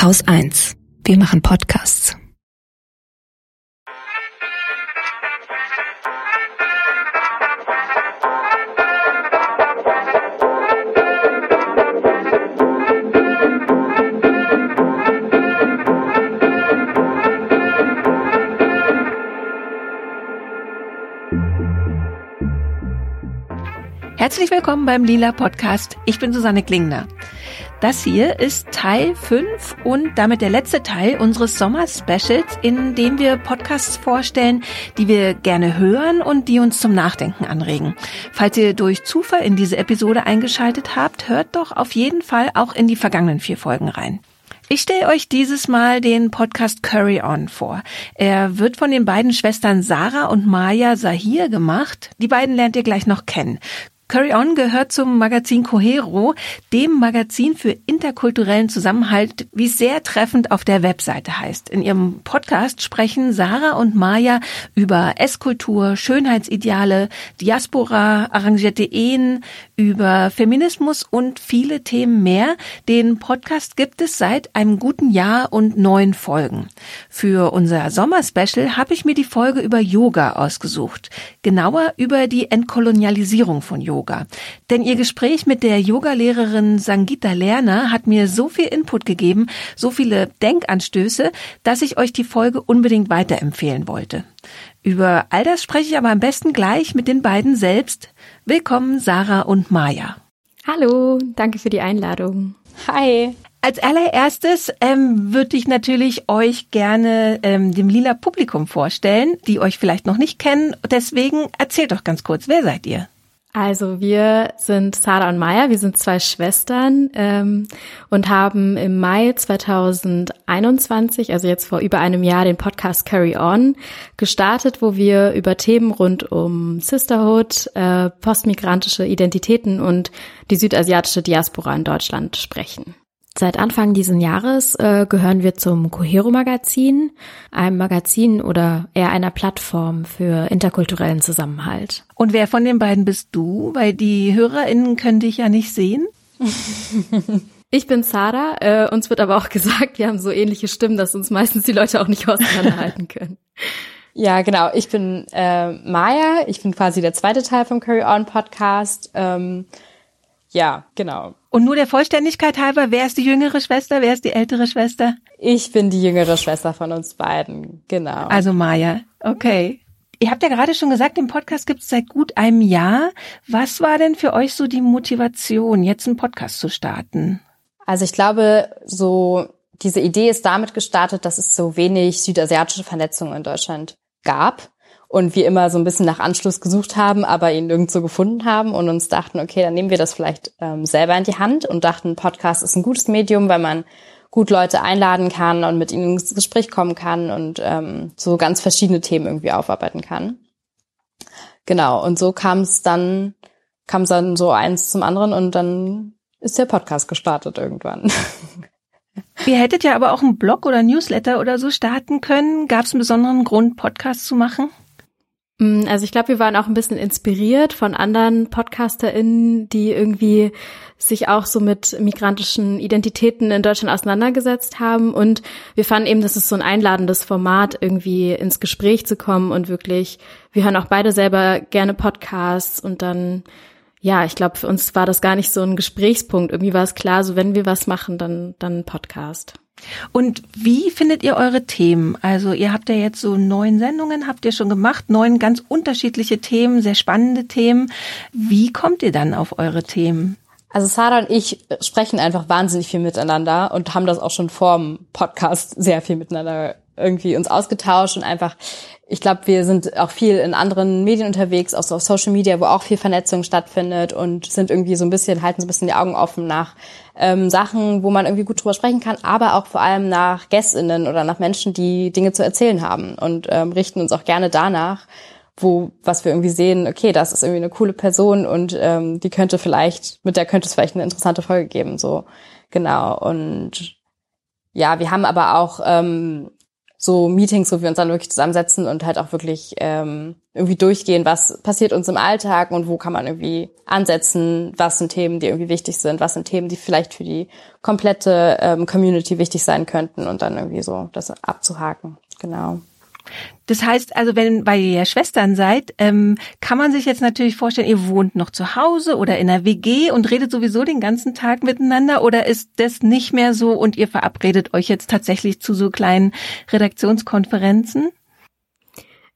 Haus 1. Wir machen Podcasts. Herzlich willkommen beim Lila Podcast. Ich bin Susanne Klingner. Das hier ist Teil 5 und damit der letzte Teil unseres Sommer-Specials, in dem wir Podcasts vorstellen, die wir gerne hören und die uns zum Nachdenken anregen. Falls ihr durch Zufall in diese Episode eingeschaltet habt, hört doch auf jeden Fall auch in die vergangenen vier Folgen rein. Ich stelle euch dieses Mal den Podcast Curry On vor. Er wird von den beiden Schwestern Sarah und Maya Sahir gemacht. Die beiden lernt ihr gleich noch kennen. Curry On gehört zum Magazin Cohero, dem Magazin für interkulturellen Zusammenhalt, wie es sehr treffend auf der Webseite heißt. In ihrem Podcast sprechen Sarah und Maya über Esskultur, Schönheitsideale, Diaspora, arrangierte Ehen, über Feminismus und viele Themen mehr. Den Podcast gibt es seit einem guten Jahr und neun Folgen. Für unser Sommerspecial habe ich mir die Folge über Yoga ausgesucht. Genauer über die Entkolonialisierung von Yoga. Yoga. Denn ihr Gespräch mit der Yogalehrerin Sangita Lerner hat mir so viel Input gegeben, so viele Denkanstöße, dass ich euch die Folge unbedingt weiterempfehlen wollte. Über all das spreche ich aber am besten gleich mit den beiden selbst. Willkommen, Sarah und Maja. Hallo, danke für die Einladung. Hi. Als allererstes ähm, würde ich natürlich euch gerne ähm, dem lila Publikum vorstellen, die euch vielleicht noch nicht kennen. Deswegen erzählt doch ganz kurz, wer seid ihr? Also wir sind Sarah und Maya, wir sind zwei Schwestern ähm, und haben im Mai 2021, also jetzt vor über einem Jahr, den Podcast Carry On gestartet, wo wir über Themen rund um Sisterhood, äh, postmigrantische Identitäten und die südasiatische Diaspora in Deutschland sprechen. Seit Anfang diesen Jahres äh, gehören wir zum Cohero Magazin, einem Magazin oder eher einer Plattform für interkulturellen Zusammenhalt. Und wer von den beiden bist du? Weil die HörerInnen können dich ja nicht sehen. Ich bin Sarah, äh, uns wird aber auch gesagt, wir haben so ähnliche Stimmen, dass uns meistens die Leute auch nicht auseinanderhalten können. Ja, genau. Ich bin äh, Maya. Ich bin quasi der zweite Teil vom Curry On Podcast. Ähm, ja, genau. Und nur der Vollständigkeit halber, wer ist die jüngere Schwester, wer ist die ältere Schwester? Ich bin die jüngere Schwester von uns beiden, genau. Also Maya, okay. Ihr habt ja gerade schon gesagt, den Podcast gibt es seit gut einem Jahr. Was war denn für euch so die Motivation, jetzt einen Podcast zu starten? Also ich glaube, so diese Idee ist damit gestartet, dass es so wenig südasiatische Vernetzungen in Deutschland gab und wir immer so ein bisschen nach Anschluss gesucht haben, aber ihn nirgendwo gefunden haben und uns dachten, okay, dann nehmen wir das vielleicht ähm, selber in die Hand und dachten, Podcast ist ein gutes Medium, weil man gut Leute einladen kann und mit ihnen ins Gespräch kommen kann und ähm, so ganz verschiedene Themen irgendwie aufarbeiten kann. Genau, und so kam es dann, kam es dann so eins zum anderen und dann ist der Podcast gestartet irgendwann. Ihr hättet ja aber auch einen Blog oder Newsletter oder so starten können. Gab es einen besonderen Grund, Podcast zu machen? Mm, also ich glaube, wir waren auch ein bisschen inspiriert von anderen PodcasterInnen, die irgendwie sich auch so mit migrantischen Identitäten in Deutschland auseinandergesetzt haben. Und wir fanden eben, das ist so ein einladendes Format, irgendwie ins Gespräch zu kommen und wirklich, wir hören auch beide selber gerne Podcasts und dann, ja, ich glaube, für uns war das gar nicht so ein Gesprächspunkt. Irgendwie war es klar, so wenn wir was machen, dann, dann Podcast. Und wie findet ihr eure Themen? Also ihr habt ja jetzt so neun Sendungen, habt ihr schon gemacht, neun ganz unterschiedliche Themen, sehr spannende Themen. Wie kommt ihr dann auf eure Themen? Also Sarah und ich sprechen einfach wahnsinnig viel miteinander und haben das auch schon vorm Podcast sehr viel miteinander irgendwie uns ausgetauscht und einfach, ich glaube, wir sind auch viel in anderen Medien unterwegs, auch so auf Social Media, wo auch viel Vernetzung stattfindet und sind irgendwie so ein bisschen, halten so ein bisschen die Augen offen nach ähm, Sachen, wo man irgendwie gut drüber sprechen kann, aber auch vor allem nach GästInnen oder nach Menschen, die Dinge zu erzählen haben und ähm, richten uns auch gerne danach, wo, was wir irgendwie sehen, okay, das ist irgendwie eine coole Person und ähm, die könnte vielleicht, mit der könnte es vielleicht eine interessante Folge geben, so genau. Und ja, wir haben aber auch ähm, so Meetings, wo wir uns dann wirklich zusammensetzen und halt auch wirklich ähm, irgendwie durchgehen, was passiert uns im Alltag und wo kann man irgendwie ansetzen, was sind Themen, die irgendwie wichtig sind, was sind Themen, die vielleicht für die komplette ähm, Community wichtig sein könnten und dann irgendwie so das abzuhaken. Genau. Das heißt also, wenn weil ihr ja Schwestern seid, ähm, kann man sich jetzt natürlich vorstellen, ihr wohnt noch zu Hause oder in einer WG und redet sowieso den ganzen Tag miteinander oder ist das nicht mehr so und ihr verabredet euch jetzt tatsächlich zu so kleinen Redaktionskonferenzen?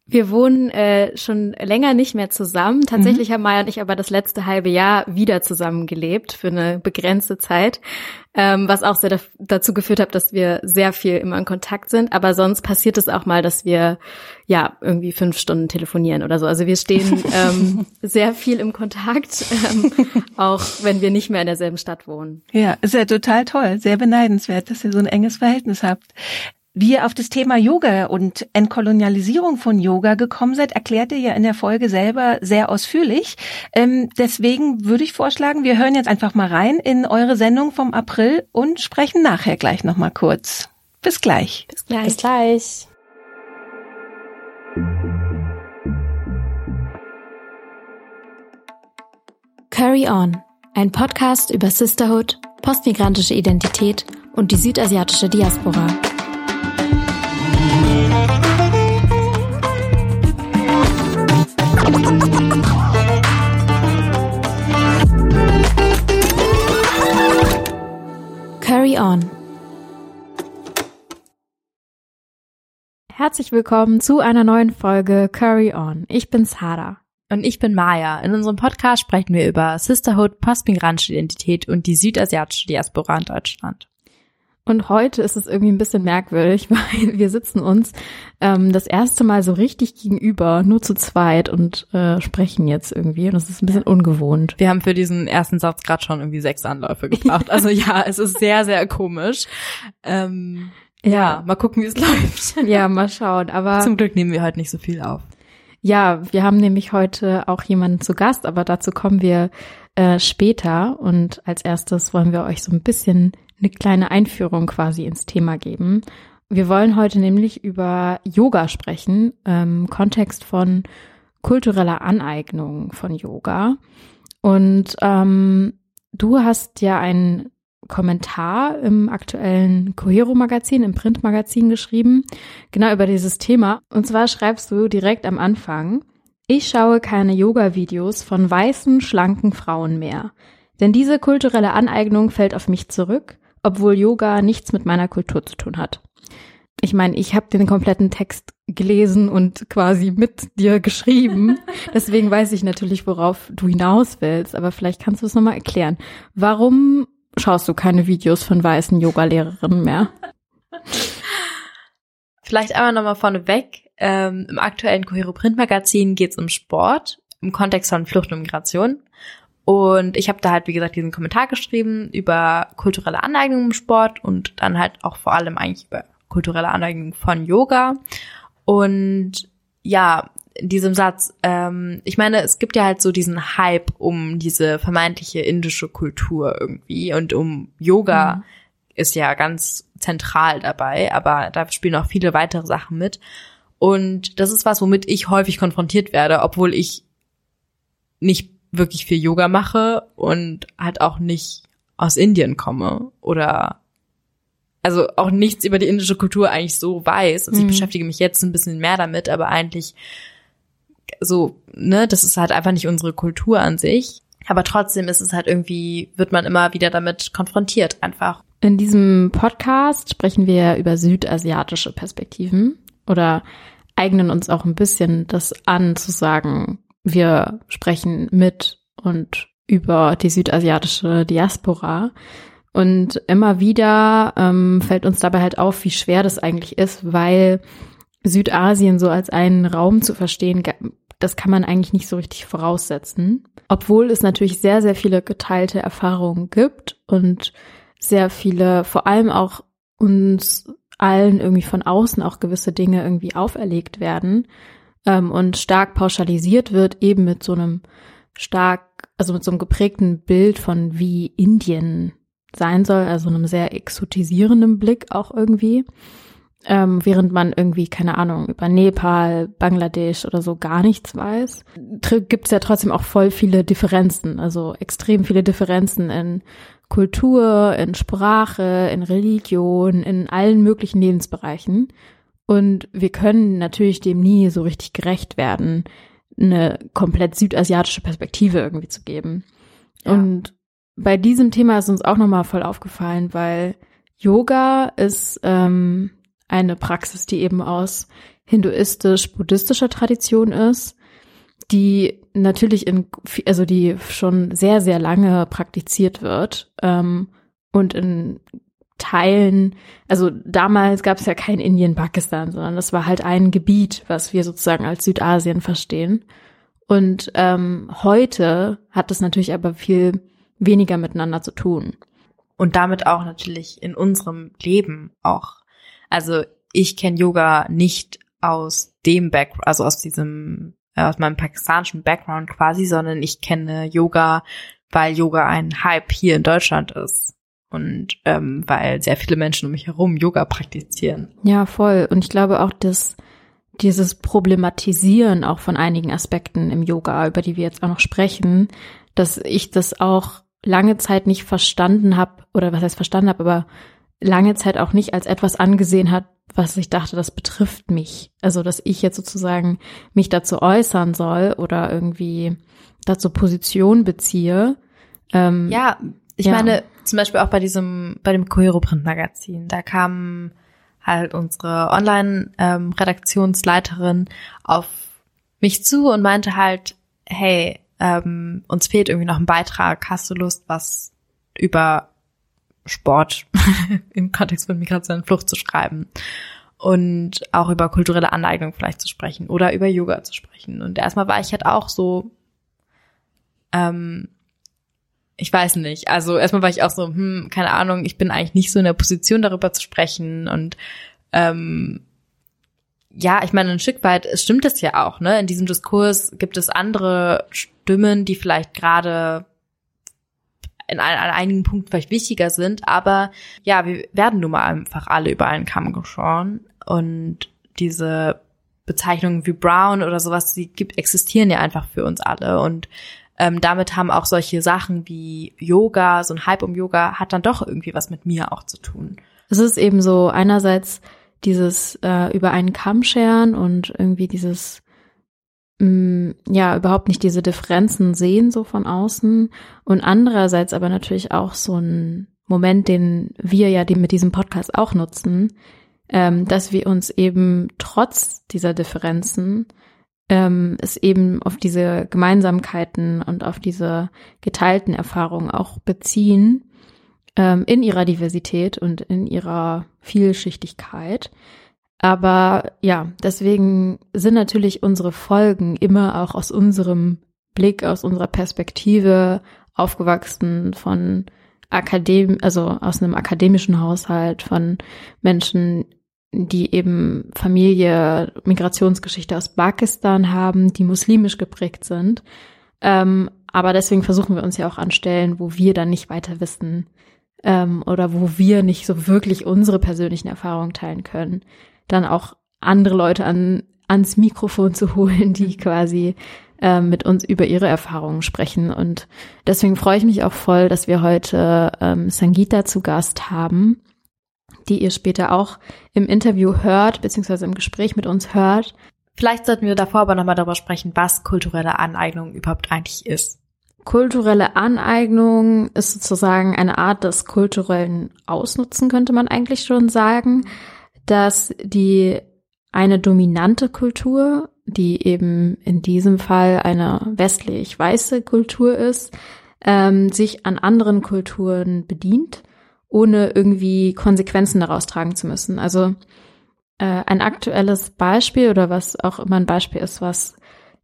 Wir wohnen äh, schon länger nicht mehr zusammen. Tatsächlich mhm. haben Maya und ich aber das letzte halbe Jahr wieder zusammen gelebt für eine begrenzte Zeit, ähm, was auch sehr da dazu geführt hat, dass wir sehr viel immer in Kontakt sind. Aber sonst passiert es auch mal, dass wir ja irgendwie fünf Stunden telefonieren oder so. Also wir stehen ähm, sehr viel im Kontakt, ähm, auch wenn wir nicht mehr in derselben Stadt wohnen. Ja, ist ja total toll, sehr beneidenswert, dass ihr so ein enges Verhältnis habt. Wie ihr auf das Thema Yoga und Entkolonialisierung von Yoga gekommen seid, erklärt ihr ja in der Folge selber sehr ausführlich. Ähm, deswegen würde ich vorschlagen, wir hören jetzt einfach mal rein in eure Sendung vom April und sprechen nachher gleich nochmal kurz. Bis gleich. Bis gleich. Bis gleich. Carry On, ein Podcast über Sisterhood, postmigrantische Identität und die südasiatische Diaspora. Carry On. Herzlich willkommen zu einer neuen Folge Curry On. Ich bin Sarah. Und ich bin Maya. In unserem Podcast sprechen wir über Sisterhood, postmigrantische Identität und die südasiatische Diaspora in Deutschland. Und heute ist es irgendwie ein bisschen merkwürdig, weil wir sitzen uns ähm, das erste Mal so richtig gegenüber, nur zu zweit und äh, sprechen jetzt irgendwie. Und das ist ein bisschen ungewohnt. Wir haben für diesen ersten Satz gerade schon irgendwie sechs Anläufe gebraucht. Also ja, es ist sehr, sehr komisch. Ähm, ja. ja, mal gucken, wie es läuft. Ja, mal schauen. Aber zum Glück nehmen wir heute nicht so viel auf. Ja, wir haben nämlich heute auch jemanden zu Gast, aber dazu kommen wir äh, später. Und als erstes wollen wir euch so ein bisschen eine kleine Einführung quasi ins Thema geben. Wir wollen heute nämlich über Yoga sprechen, im Kontext von kultureller Aneignung von Yoga. Und ähm, du hast ja einen Kommentar im aktuellen Cohero-Magazin, im Printmagazin geschrieben, genau über dieses Thema. Und zwar schreibst du direkt am Anfang, ich schaue keine Yoga-Videos von weißen, schlanken Frauen mehr. Denn diese kulturelle Aneignung fällt auf mich zurück obwohl Yoga nichts mit meiner Kultur zu tun hat. Ich meine, ich habe den kompletten Text gelesen und quasi mit dir geschrieben. Deswegen weiß ich natürlich, worauf du hinaus willst. Aber vielleicht kannst du es nochmal erklären. Warum schaust du keine Videos von weißen Yoga-Lehrerinnen mehr? Vielleicht einmal nochmal vorneweg. Ähm, Im aktuellen Cohero Print Magazin geht es um Sport im Kontext von Flucht und Migration. Und ich habe da halt, wie gesagt, diesen Kommentar geschrieben über kulturelle Aneignung im Sport und dann halt auch vor allem eigentlich über kulturelle Aneignung von Yoga. Und ja, in diesem Satz, ähm, ich meine, es gibt ja halt so diesen Hype um diese vermeintliche indische Kultur irgendwie und um Yoga mhm. ist ja ganz zentral dabei, aber da spielen auch viele weitere Sachen mit. Und das ist was, womit ich häufig konfrontiert werde, obwohl ich nicht wirklich viel Yoga mache und halt auch nicht aus Indien komme oder also auch nichts über die indische Kultur eigentlich so weiß. Also ich mhm. beschäftige mich jetzt ein bisschen mehr damit, aber eigentlich so, ne, das ist halt einfach nicht unsere Kultur an sich. Aber trotzdem ist es halt irgendwie, wird man immer wieder damit konfrontiert einfach. In diesem Podcast sprechen wir über südasiatische Perspektiven oder eignen uns auch ein bisschen das an zu sagen, wir sprechen mit und über die südasiatische Diaspora. Und immer wieder ähm, fällt uns dabei halt auf, wie schwer das eigentlich ist, weil Südasien so als einen Raum zu verstehen, das kann man eigentlich nicht so richtig voraussetzen. Obwohl es natürlich sehr, sehr viele geteilte Erfahrungen gibt und sehr viele, vor allem auch uns allen irgendwie von außen auch gewisse Dinge irgendwie auferlegt werden, ähm, und stark pauschalisiert wird, eben mit so einem stark, also mit so einem geprägten Bild von wie Indien sein soll, also einem sehr exotisierenden Blick auch irgendwie. ähm, während man irgendwie, keine Ahnung, über Nepal, Bangladesch oder so gar nichts weiß, gibt es ja trotzdem auch voll viele Differenzen, also extrem viele Differenzen in Kultur, in Sprache, in Religion, in allen möglichen Lebensbereichen. Und wir können natürlich dem nie so richtig gerecht werden, eine komplett südasiatische Perspektive irgendwie zu geben. Ja. Und bei diesem Thema ist uns auch nochmal voll aufgefallen, weil Yoga ist ähm, eine Praxis, die eben aus hinduistisch-buddhistischer Tradition ist, die natürlich in, also die schon sehr, sehr lange praktiziert wird ähm, und in Teilen, also damals gab es ja kein Indien, Pakistan, sondern das war halt ein Gebiet, was wir sozusagen als Südasien verstehen. Und ähm, heute hat es natürlich aber viel weniger miteinander zu tun. Und damit auch natürlich in unserem Leben auch. Also ich kenne Yoga nicht aus dem Background, also aus diesem, äh, aus meinem pakistanischen Background quasi, sondern ich kenne Yoga, weil Yoga ein Hype hier in Deutschland ist und ähm, weil sehr viele Menschen um mich herum Yoga praktizieren. Ja, voll. Und ich glaube auch, dass dieses Problematisieren auch von einigen Aspekten im Yoga, über die wir jetzt auch noch sprechen, dass ich das auch lange Zeit nicht verstanden habe, oder was heißt verstanden habe, aber lange Zeit auch nicht als etwas angesehen hat, was ich dachte, das betrifft mich. Also, dass ich jetzt sozusagen mich dazu äußern soll oder irgendwie dazu Position beziehe. Ähm, ja, ich ja. meine, zum Beispiel auch bei diesem, bei dem Cohero Print Magazin, da kam halt unsere Online-Redaktionsleiterin ähm, auf mich zu und meinte halt, hey, ähm, uns fehlt irgendwie noch ein Beitrag, hast du Lust, was über Sport im Kontext von Migration und Flucht zu schreiben und auch über kulturelle Aneignung vielleicht zu sprechen oder über Yoga zu sprechen. Und erstmal war ich halt auch so, ähm, ich weiß nicht. Also erstmal war ich auch so, hm, keine Ahnung, ich bin eigentlich nicht so in der Position, darüber zu sprechen. Und ähm, ja, ich meine, ein Stück weit stimmt es ja auch, ne? In diesem Diskurs gibt es andere Stimmen, die vielleicht gerade in an, an einigen Punkten vielleicht wichtiger sind, aber ja, wir werden nun mal einfach alle über einen Kamm geschoren und diese Bezeichnungen wie Brown oder sowas, die gibt, existieren ja einfach für uns alle und ähm, damit haben auch solche Sachen wie Yoga, so ein Hype um Yoga, hat dann doch irgendwie was mit mir auch zu tun. Es ist eben so einerseits dieses äh, über einen Kamm scheren und irgendwie dieses mh, mm, ja überhaupt nicht diese Differenzen sehen so von außen und andererseits aber natürlich auch so ein Moment, den wir ja mit diesem Podcast auch nutzen, ähm, dass wir uns eben trotz dieser Differenzen ähm, es eben auf diese Gemeinsamkeiten und auf diese geteilten Erfahrungen auch beziehen ähm, in ihrer Diversität und in ihrer Vielschichtigkeit. Aber ja, deswegen sind natürlich unsere Folgen immer auch aus unserem Blick, aus unserer Perspektive aufgewachsen von Akadem, also aus einem akademischen Haushalt von Menschen, die eben Familie, Migrationsgeschichte aus Pakistan haben, die muslimisch geprägt sind. Ähm, aber deswegen versuchen wir uns ja auch an Stellen, wo wir dann nicht weiter wissen ähm, oder wo wir nicht so wirklich unsere persönlichen Erfahrungen teilen können, dann auch andere Leute an, ans Mikrofon zu holen, die quasi äh, mit uns über ihre Erfahrungen sprechen. Und deswegen freue ich mich auch voll, dass wir heute ähm, Sangita zu Gast haben die ihr später auch im Interview hört, beziehungsweise im Gespräch mit uns hört. Vielleicht sollten wir davor aber nochmal darüber sprechen, was kulturelle Aneignung überhaupt eigentlich ist. Kulturelle Aneignung ist sozusagen eine Art des kulturellen Ausnutzen, könnte man eigentlich schon sagen, dass die eine dominante Kultur, die eben in diesem Fall eine westlich-weiße Kultur ist, ähm, sich an anderen Kulturen bedient ohne irgendwie Konsequenzen daraus tragen zu müssen. Also äh, ein aktuelles Beispiel oder was auch immer ein Beispiel ist, was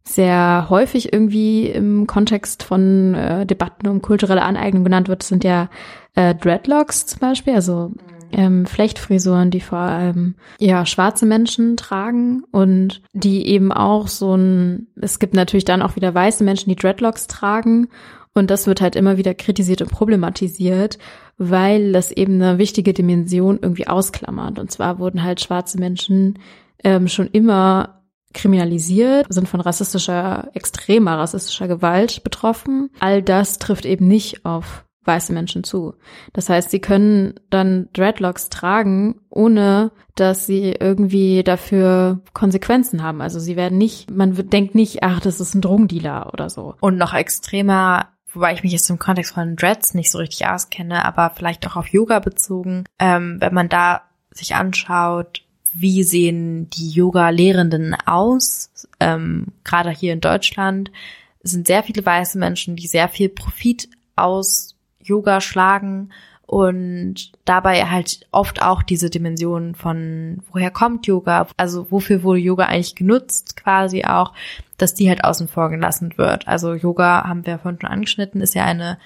sehr häufig irgendwie im Kontext von äh, Debatten um kulturelle Aneignung genannt wird, sind ja äh, Dreadlocks zum Beispiel, also ähm, Flechtfrisuren, die vor allem ja schwarze Menschen tragen und die eben auch so ein, es gibt natürlich dann auch wieder weiße Menschen, die Dreadlocks tragen und das wird halt immer wieder kritisiert und problematisiert, weil das eben eine wichtige Dimension irgendwie ausklammert. Und zwar wurden halt schwarze Menschen ähm, schon immer kriminalisiert, sind von rassistischer, extremer rassistischer Gewalt betroffen. All das trifft eben nicht auf weiße Menschen zu. Das heißt, sie können dann Dreadlocks tragen, ohne dass sie irgendwie dafür Konsequenzen haben. Also sie werden nicht, man denkt nicht, ach, das ist ein Drogendealer oder so. Und noch extremer wobei ich mich jetzt im Kontext von Dreads nicht so richtig auskenne, aber vielleicht auch auf Yoga bezogen, ähm, wenn man da sich anschaut, wie sehen die Yoga-Lehrenden aus, ähm, gerade hier in Deutschland, sind sehr viele weiße Menschen, die sehr viel Profit aus Yoga schlagen und dabei halt oft auch diese Dimension von woher kommt Yoga, also wofür wurde Yoga eigentlich genutzt quasi auch, dass die halt außen vor gelassen wird. Also Yoga haben wir vorhin schon angeschnitten, ist ja eine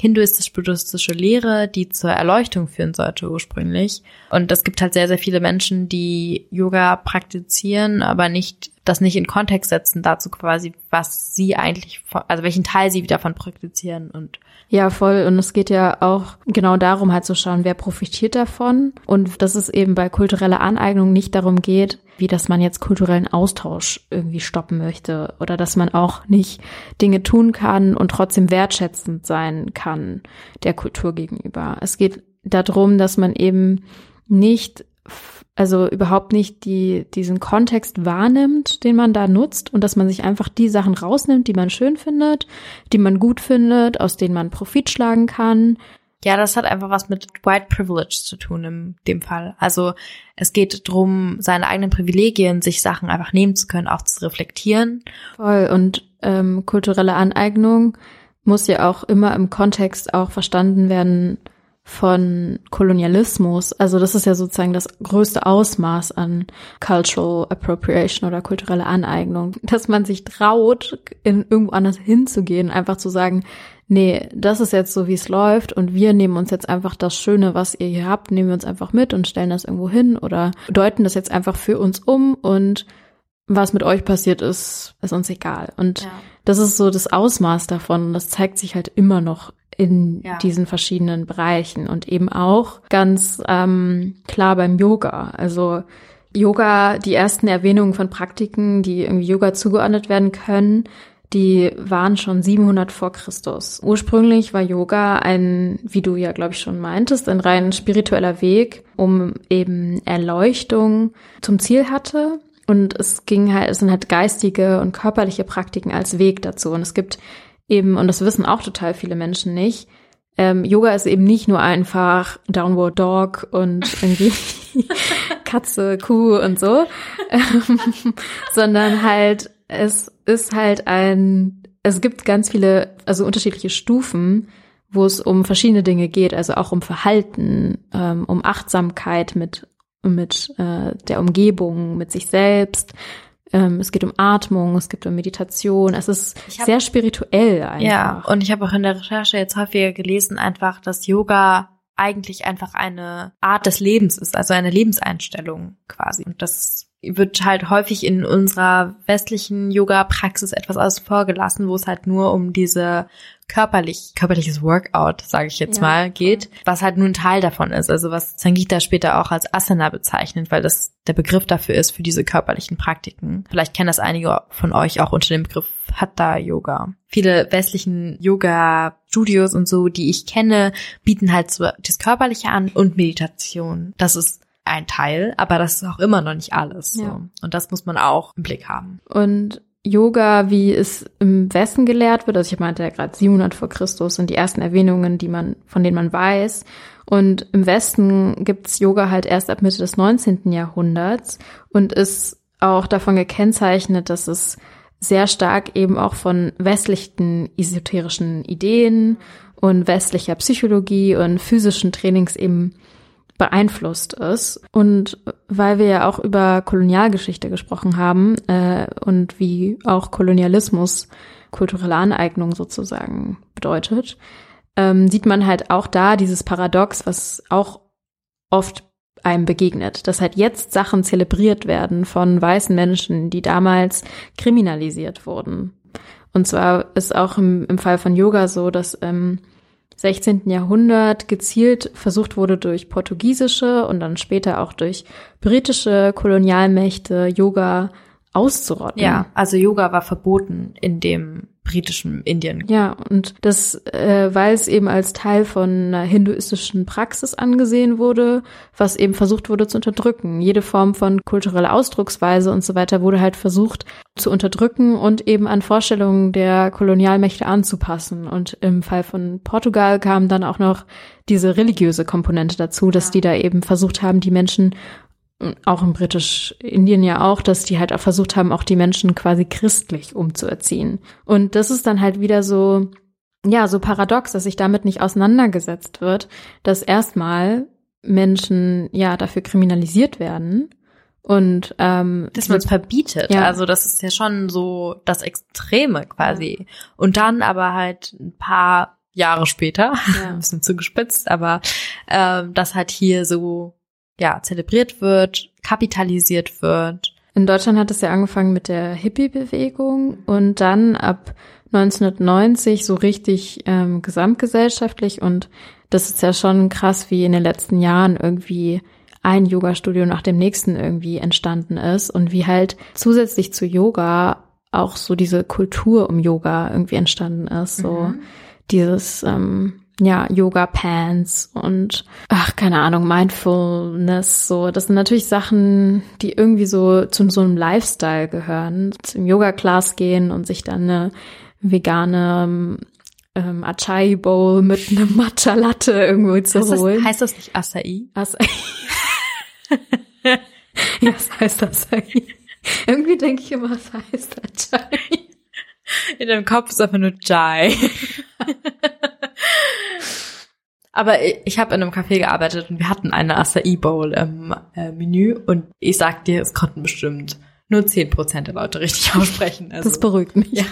hinduistisch-buddhistische Lehre, die zur Erleuchtung führen sollte ursprünglich. Und es gibt halt sehr, sehr viele Menschen, die Yoga praktizieren, aber nicht das nicht in Kontext setzen dazu quasi, was sie eigentlich, also welchen Teil sie davon praktizieren und ja, voll. Und es geht ja auch genau darum, halt zu schauen, wer profitiert davon. Und dass es eben bei kultureller Aneignung nicht darum geht, wie dass man jetzt kulturellen Austausch irgendwie stoppen möchte oder dass man auch nicht Dinge tun kann und trotzdem wertschätzend sein kann der Kultur gegenüber. Es geht darum, dass man eben nicht also überhaupt nicht die, diesen Kontext wahrnimmt, den man da nutzt und dass man sich einfach die Sachen rausnimmt, die man schön findet, die man gut findet, aus denen man Profit schlagen kann. Ja, das hat einfach was mit White Privilege zu tun in dem Fall. Also es geht drum, seine eigenen Privilegien, sich Sachen einfach nehmen zu können, auch zu reflektieren. Voll. Und ähm, kulturelle Aneignung muss ja auch immer im Kontext auch verstanden werden, von Kolonialismus. Also das ist ja sozusagen das größte Ausmaß an Cultural Appropriation oder kulturelle Aneignung, dass man sich traut, in irgendwo anders hinzugehen, einfach zu sagen, nee, das ist jetzt so, wie es läuft und wir nehmen uns jetzt einfach das Schöne, was ihr hier habt, nehmen wir uns einfach mit und stellen das irgendwo hin oder deuten das jetzt einfach für uns um und was mit euch passiert ist, ist uns egal. Und ja. das ist so das Ausmaß davon. Und das zeigt sich halt immer noch in ja. diesen verschiedenen Bereichen und eben auch ganz ähm, klar beim Yoga. Also Yoga, die ersten Erwähnungen von Praktiken, die irgendwie Yoga zugeordnet werden können, die waren schon 700 vor Christus. Ursprünglich war Yoga ein, wie du ja glaube ich schon meintest, ein rein spiritueller Weg, um eben Erleuchtung zum Ziel hatte. Und es ging halt, es sind halt geistige und körperliche Praktiken als Weg dazu. Und es gibt eben, und das wissen auch total viele Menschen nicht, ähm, Yoga ist eben nicht nur einfach Downward Dog und irgendwie Katze, Kuh und so, ähm, sondern halt, es ist halt ein, es gibt ganz viele, also unterschiedliche Stufen, wo es um verschiedene Dinge geht, also auch um Verhalten, ähm, um Achtsamkeit mit mit äh, der Umgebung, mit sich selbst, ähm, es geht um Atmung, es geht um Meditation. Es ist hab, sehr spirituell einfach. Ja, und ich habe auch in der Recherche jetzt häufiger gelesen, einfach, dass Yoga eigentlich einfach eine Art des Lebens ist, also eine Lebenseinstellung quasi. Und das wird halt häufig in unserer westlichen Yoga-Praxis etwas außen vor gelassen, wo es halt nur um diese körperlich, körperliches Workout, sage ich jetzt ja, mal, geht, was halt nur ein Teil davon ist. Also was Sangita später auch als Asana bezeichnet, weil das der Begriff dafür ist für diese körperlichen Praktiken. Vielleicht kennen das einige von euch auch unter dem Begriff Hatha Yoga. Viele westlichen Yoga-Studios und so, die ich kenne, bieten halt so das Körperliche an und Meditation. Das ist ein Teil, aber das ist auch immer noch nicht alles. So. Ja. Und das muss man auch im Blick haben. Und Yoga, wie es im Westen gelehrt wird, also ich meinte ja gerade 700 vor Christus sind die ersten Erwähnungen, die man, von denen man weiß. Und im Westen gibt's Yoga halt erst ab Mitte des 19. Jahrhunderts und ist auch davon gekennzeichnet, dass es sehr stark eben auch von westlichen esoterischen Ideen und westlicher Psychologie und physischen Trainings eben beeinflusst ist. Und weil wir ja auch über Kolonialgeschichte gesprochen haben äh, und wie auch Kolonialismus kulturelle Aneignung sozusagen bedeutet, ähm, sieht man halt auch da dieses Paradox, was auch oft einem begegnet, dass halt jetzt Sachen zelebriert werden von weißen Menschen, die damals kriminalisiert wurden. Und zwar ist auch im, im Fall von Yoga so, dass ähm, 16. Jahrhundert gezielt versucht wurde durch portugiesische und dann später auch durch britische Kolonialmächte Yoga auszurotten. Ja, also Yoga war verboten in dem britischen Indien. Ja, und das, äh, weil es eben als Teil von einer hinduistischen Praxis angesehen wurde, was eben versucht wurde zu unterdrücken. Jede Form von kultureller Ausdrucksweise und so weiter wurde halt versucht zu unterdrücken und eben an Vorstellungen der Kolonialmächte anzupassen. Und im Fall von Portugal kam dann auch noch diese religiöse Komponente dazu, dass die da eben versucht haben, die Menschen auch in Britisch-Indien ja auch, dass die halt auch versucht haben, auch die Menschen quasi christlich umzuerziehen. Und das ist dann halt wieder so, ja, so paradox, dass sich damit nicht auseinandergesetzt wird, dass erstmal Menschen ja dafür kriminalisiert werden und ähm, dass man es verbietet. Ja. Also das ist ja schon so das Extreme quasi. Und dann aber halt ein paar Jahre später, ja. ein bisschen zugespitzt, aber ähm, das halt hier so ja, zelebriert wird, kapitalisiert wird. In Deutschland hat es ja angefangen mit der Hippie-Bewegung und dann ab 1990 so richtig ähm, gesamtgesellschaftlich und das ist ja schon krass, wie in den letzten Jahren irgendwie ein Yoga-Studio nach dem nächsten irgendwie entstanden ist und wie halt zusätzlich zu Yoga auch so diese Kultur um Yoga irgendwie entstanden ist. So mhm. dieses ähm, ja, Yoga Pants und ach, keine Ahnung, Mindfulness, so. Das sind natürlich Sachen, die irgendwie so zu so einem Lifestyle gehören. Zum Yoga Class gehen und sich dann eine vegane ähm, Acai Bowl mit einem Matcha Latte irgendwo zu heißt holen. Das, heißt das nicht Acai? Acai. ja, was heißt Acai? Irgendwie denke ich immer, was heißt Acai? In deinem Kopf ist einfach nur Jai. Aber ich habe in einem Café gearbeitet und wir hatten eine Acai Bowl im äh, Menü und ich sag dir, es konnten bestimmt nur zehn Prozent der Leute richtig aussprechen. Also, das beruhigt mich. Ja.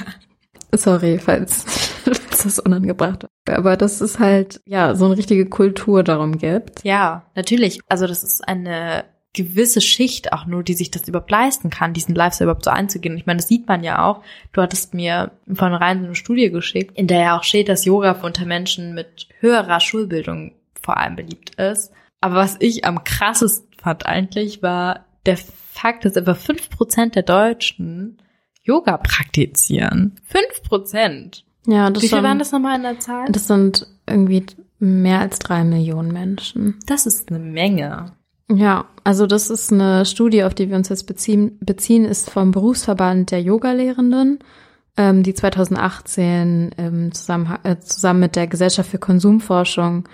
Sorry, falls, falls das unangebracht war. Aber das ist halt, ja, so eine richtige Kultur darum gibt. Ja, natürlich. Also das ist eine gewisse Schicht auch nur, die sich das überhaupt leisten kann, diesen Lifestyle überhaupt so einzugehen. Ich meine, das sieht man ja auch. Du hattest mir von rein so eine Studie geschickt, in der ja auch steht, dass Yoga unter Menschen mit höherer Schulbildung vor allem beliebt ist. Aber was ich am krassesten fand eigentlich, war der Fakt, dass etwa fünf Prozent der Deutschen Yoga praktizieren. Fünf Prozent. Ja, das Wie viel waren das nochmal in der Zahl? Das sind irgendwie mehr als drei Millionen Menschen. Das ist eine Menge. Ja, also das ist eine Studie, auf die wir uns jetzt beziehen, beziehen ist vom Berufsverband der Yogalehrenden, ähm, die 2018 ähm, zusammen, äh, zusammen mit der Gesellschaft für Konsumforschung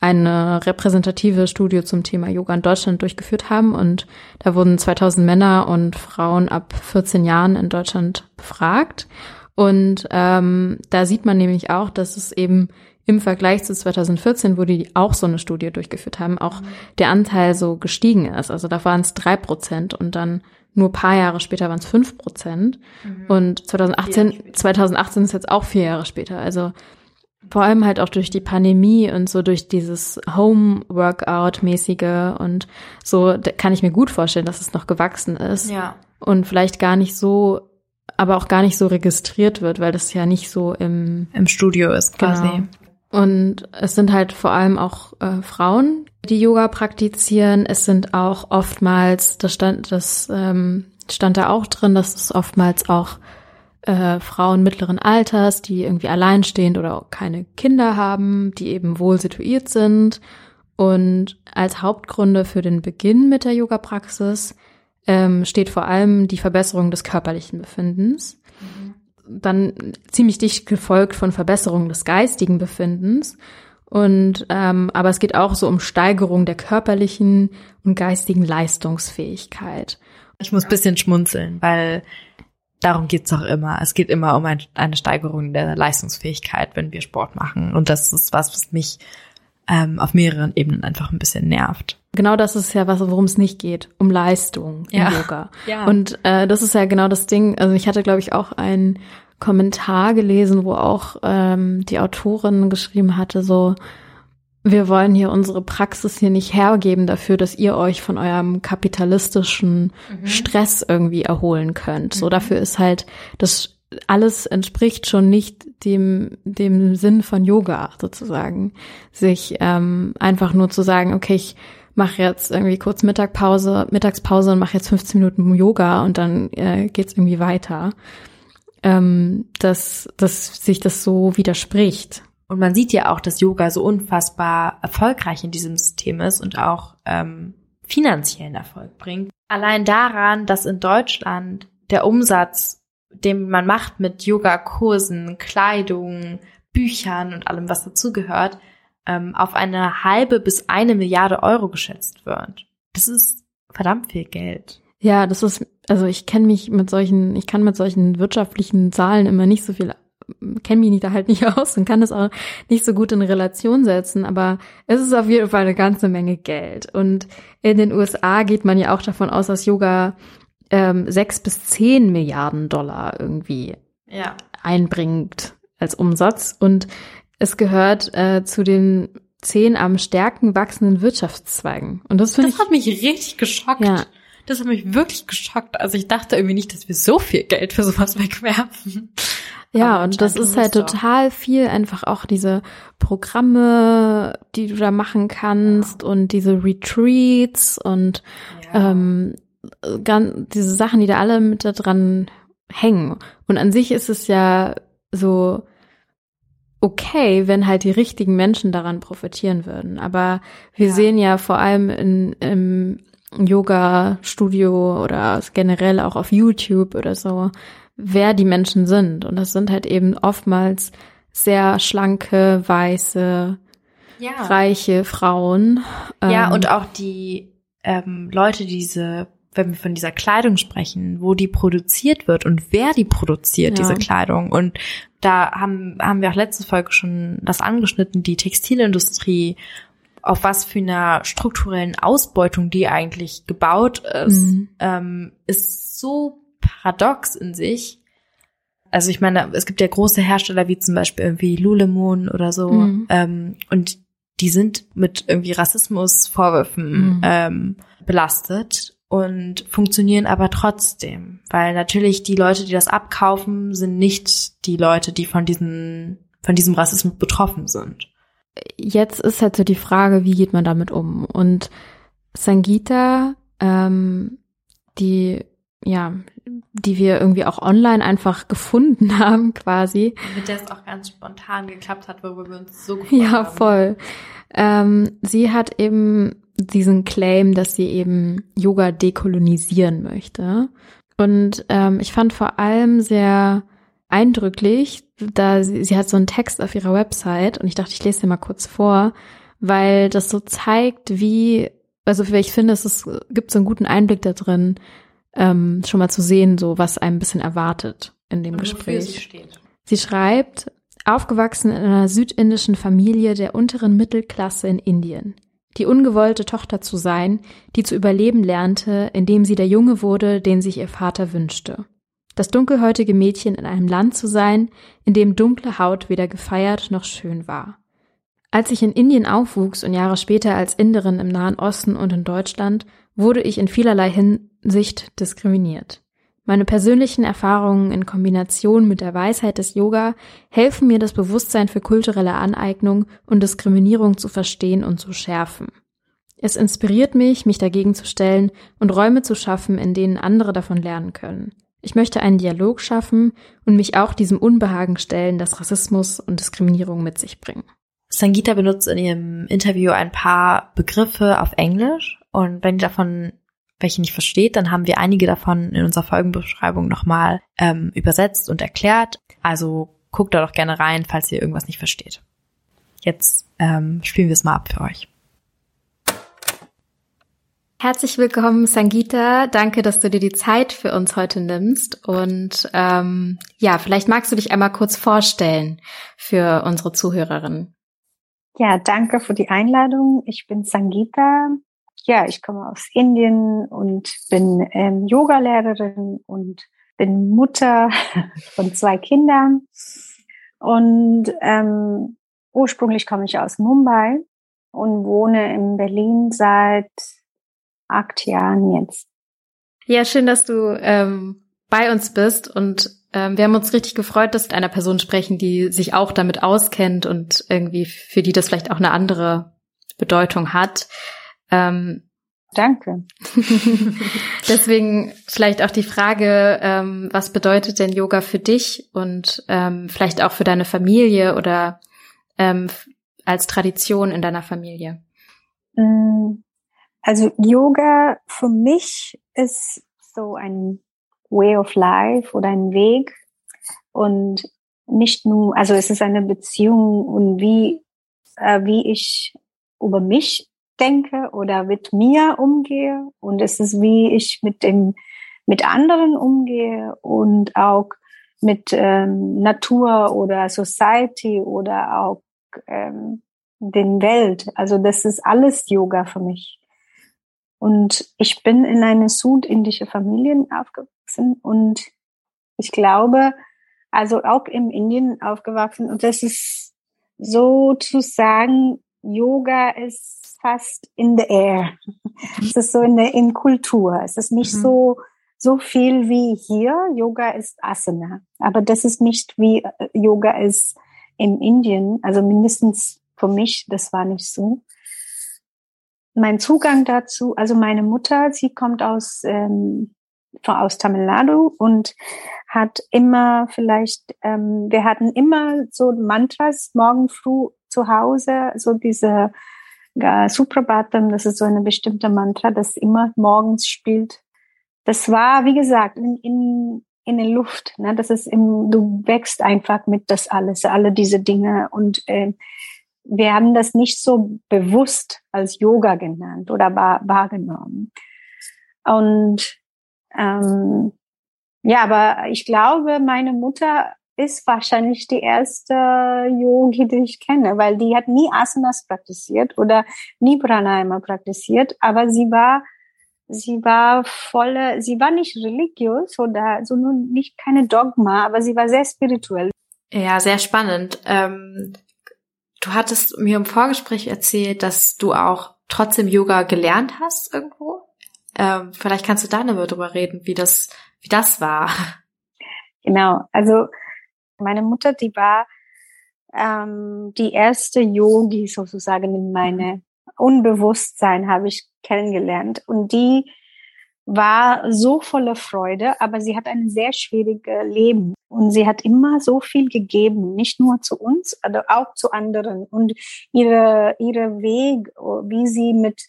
eine repräsentative Studie zum Thema Yoga in Deutschland durchgeführt haben. Und da wurden 2000 Männer und Frauen ab 14 Jahren in Deutschland befragt. Und ähm, da sieht man nämlich auch, dass es eben im Vergleich zu 2014, wo die auch so eine Studie durchgeführt haben, auch der Anteil so gestiegen ist. Also da waren es drei Prozent und dann nur paar Jahre später waren es fünf Prozent. Mhm. Und 2018, 2018 ist jetzt auch vier Jahre später. Also vor allem halt auch durch die Pandemie und so durch dieses Home-Workout-mäßige und so kann ich mir gut vorstellen, dass es noch gewachsen ist. Ja. Und vielleicht gar nicht so, aber auch gar nicht so registriert wird, weil das ja nicht so im, im Studio ist quasi. Genau. Und es sind halt vor allem auch äh, Frauen, die Yoga praktizieren. Es sind auch oftmals, das stand, das ähm, stand da auch drin, dass es oftmals auch äh, Frauen mittleren Alters, die irgendwie alleinstehend oder keine Kinder haben, die eben wohl situiert sind. Und als Hauptgründe für den Beginn mit der Yoga-Praxis ähm, steht vor allem die Verbesserung des körperlichen Befindens. Mhm dann ziemlich dicht gefolgt von Verbesserung des geistigen Befindens. Und ähm, aber es geht auch so um Steigerung der körperlichen und geistigen Leistungsfähigkeit. Ich muss bisschen schmunzeln, weil darum geht's auch immer. Es geht immer um ein, eine Steigerung der Leistungsfähigkeit, wenn wir Sport machen. Und das ist was, was mich ähm, auf mehreren Ebenen einfach ein bisschen nervt. Genau das ist ja was, worum es nicht geht, um Leistung im ja. Yoga. Ja. Und äh, das ist ja genau das Ding. Also ich hatte, glaube ich, auch einen Kommentar gelesen, wo auch ähm, die Autorin geschrieben hatte, so wir wollen hier unsere Praxis hier nicht hergeben dafür, dass ihr euch von eurem kapitalistischen mhm. Stress irgendwie erholen könnt. So mhm. dafür ist halt das alles entspricht schon nicht dem, dem Sinn von Yoga sozusagen. Sich ähm, einfach nur zu sagen, okay, ich mache jetzt irgendwie kurz Mittagpause, Mittagspause und mache jetzt 15 Minuten Yoga und dann äh, geht's irgendwie weiter. Ähm, dass, dass sich das so widerspricht. Und man sieht ja auch, dass Yoga so unfassbar erfolgreich in diesem System ist und auch ähm, finanziellen Erfolg bringt. Allein daran, dass in Deutschland der Umsatz, den man macht mit Yoga-Kursen, Kleidung, Büchern und allem, was dazugehört, ähm, auf eine halbe bis eine Milliarde Euro geschätzt wird. Das ist verdammt viel Geld. Ja, das ist, also ich kenne mich mit solchen, ich kann mit solchen wirtschaftlichen Zahlen immer nicht so viel kenne mich da halt nicht aus und kann das auch nicht so gut in Relation setzen, aber es ist auf jeden Fall eine ganze Menge Geld. Und in den USA geht man ja auch davon aus, dass Yoga sechs bis zehn Milliarden Dollar irgendwie ja. einbringt als Umsatz. Und es gehört äh, zu den zehn am stärken wachsenden Wirtschaftszweigen. Und das finde ich. Das hat mich richtig geschockt. Ja. Das hat mich wirklich geschockt. Also ich dachte irgendwie nicht, dass wir so viel Geld für sowas wegwerfen. Ja, und das ist halt total viel, einfach auch diese Programme, die du da machen kannst ja. und diese Retreats und ja. ähm, ganz, diese Sachen, die da alle mit da dran hängen. Und an sich ist es ja so okay, wenn halt die richtigen Menschen daran profitieren würden. Aber wir ja. sehen ja vor allem in, im Yoga-Studio oder generell auch auf YouTube oder so, wer die Menschen sind. Und das sind halt eben oftmals sehr schlanke, weiße, ja. reiche Frauen. Ja, ähm, und auch die ähm, Leute, die diese, wenn wir von dieser Kleidung sprechen, wo die produziert wird und wer die produziert, ja. diese Kleidung. Und da haben, haben wir auch letzte Folge schon das angeschnitten, die Textilindustrie, auf was für einer strukturellen Ausbeutung die eigentlich gebaut ist, mhm. ähm, ist so paradox in sich. Also ich meine, es gibt ja große Hersteller wie zum Beispiel irgendwie Lulemon oder so, mhm. ähm, und die sind mit irgendwie Rassismusvorwürfen mhm. ähm, belastet und funktionieren aber trotzdem, weil natürlich die Leute, die das abkaufen, sind nicht die Leute, die von diesen von diesem Rassismus betroffen sind. Jetzt ist halt so die Frage, wie geht man damit um? Und Sangita, ähm, die ja, die wir irgendwie auch online einfach gefunden haben, quasi. Mit der es auch ganz spontan geklappt hat, worüber wir uns so gefreut Ja, haben. voll. Ähm, sie hat eben diesen Claim, dass sie eben Yoga dekolonisieren möchte. Und ähm, ich fand vor allem sehr eindrücklich, da sie, sie hat so einen Text auf ihrer Website und ich dachte, ich lese dir mal kurz vor, weil das so zeigt, wie, also ich finde, es ist, gibt so einen guten Einblick da drin, ähm, schon mal zu sehen, so was einem ein bisschen erwartet in dem Und Gespräch. Sie, steht. sie schreibt, aufgewachsen in einer südindischen Familie der unteren Mittelklasse in Indien. Die ungewollte Tochter zu sein, die zu überleben lernte, indem sie der Junge wurde, den sich ihr Vater wünschte. Das dunkelhäutige Mädchen in einem Land zu sein, in dem dunkle Haut weder gefeiert noch schön war. Als ich in Indien aufwuchs und Jahre später als Inderin im Nahen Osten und in Deutschland, wurde ich in vielerlei Hinsicht diskriminiert. Meine persönlichen Erfahrungen in Kombination mit der Weisheit des Yoga helfen mir, das Bewusstsein für kulturelle Aneignung und Diskriminierung zu verstehen und zu schärfen. Es inspiriert mich, mich dagegen zu stellen und Räume zu schaffen, in denen andere davon lernen können. Ich möchte einen Dialog schaffen und mich auch diesem Unbehagen stellen, das Rassismus und Diskriminierung mit sich bringen. Sangita benutzt in ihrem Interview ein paar Begriffe auf Englisch und wenn ihr davon welche nicht versteht, dann haben wir einige davon in unserer Folgenbeschreibung nochmal ähm, übersetzt und erklärt. Also guckt da doch gerne rein, falls ihr irgendwas nicht versteht. Jetzt ähm, spielen wir es mal ab für euch. Herzlich willkommen, Sangita. Danke, dass du dir die Zeit für uns heute nimmst. Und ähm, ja, vielleicht magst du dich einmal kurz vorstellen für unsere Zuhörerinnen. Ja, danke für die Einladung. Ich bin Sangita. Ja, ich komme aus Indien und bin ähm, Yogalehrerin und bin Mutter von zwei Kindern. Und ähm, ursprünglich komme ich aus Mumbai und wohne in Berlin seit acht Jahren jetzt. Ja, schön, dass du ähm, bei uns bist und ähm, wir haben uns richtig gefreut, dass wir mit einer Person sprechen, die sich auch damit auskennt und irgendwie für die das vielleicht auch eine andere Bedeutung hat. Ähm, Danke. Deswegen vielleicht auch die Frage, ähm, was bedeutet denn Yoga für dich und ähm, vielleicht auch für deine Familie oder ähm, als Tradition in deiner Familie? Mm, also Yoga für mich ist so ein Way of Life oder ein Weg und nicht nur, also es ist eine Beziehung und wie, äh, wie ich über mich denke oder mit mir umgehe und es ist wie ich mit dem, mit anderen umgehe und auch mit ähm, Natur oder Society oder auch ähm, den Welt. Also das ist alles Yoga für mich. Und ich bin in eine südindische Familie aufgewachsen und ich glaube, also auch im Indien aufgewachsen und das ist so zu sagen, Yoga ist fast in the air. Es ist so in der in Kultur. Es ist nicht mhm. so so viel wie hier. Yoga ist Asana, aber das ist nicht wie äh, Yoga ist im Indien. Also mindestens für mich, das war nicht so. Mein Zugang dazu, also meine Mutter, sie kommt aus ähm, aus Tamil Nadu und hat immer vielleicht, ähm, wir hatten immer so Mantras morgen früh zu Hause, so diese Suprabhatam, das ist so eine bestimmte Mantra, das immer morgens spielt. Das war, wie gesagt, in, in, in der Luft. Ne? Das ist im, du wächst einfach mit das alles, alle diese Dinge und äh, wir haben das nicht so bewusst als Yoga genannt oder wahrgenommen. Und ähm, ja, aber ich glaube, meine Mutter ist wahrscheinlich die erste Yogi, die ich kenne, weil die hat nie Asanas praktiziert oder nie Pranayama praktiziert, aber sie war sie war volle, sie war nicht religiös oder so nur nicht keine Dogma, aber sie war sehr spirituell. Ja, sehr spannend. Ähm, du hattest mir im Vorgespräch erzählt, dass du auch trotzdem Yoga gelernt hast irgendwo. Ähm, vielleicht kannst du da nochmal drüber reden, wie das, wie das war. Genau, also meine Mutter, die war ähm, die erste Yogi sozusagen in meine Unbewusstsein habe ich kennengelernt. Und die war so voller Freude, aber sie hat ein sehr schwieriges Leben. Und sie hat immer so viel gegeben, nicht nur zu uns, aber auch zu anderen. Und ihre ihre Weg, wie sie mit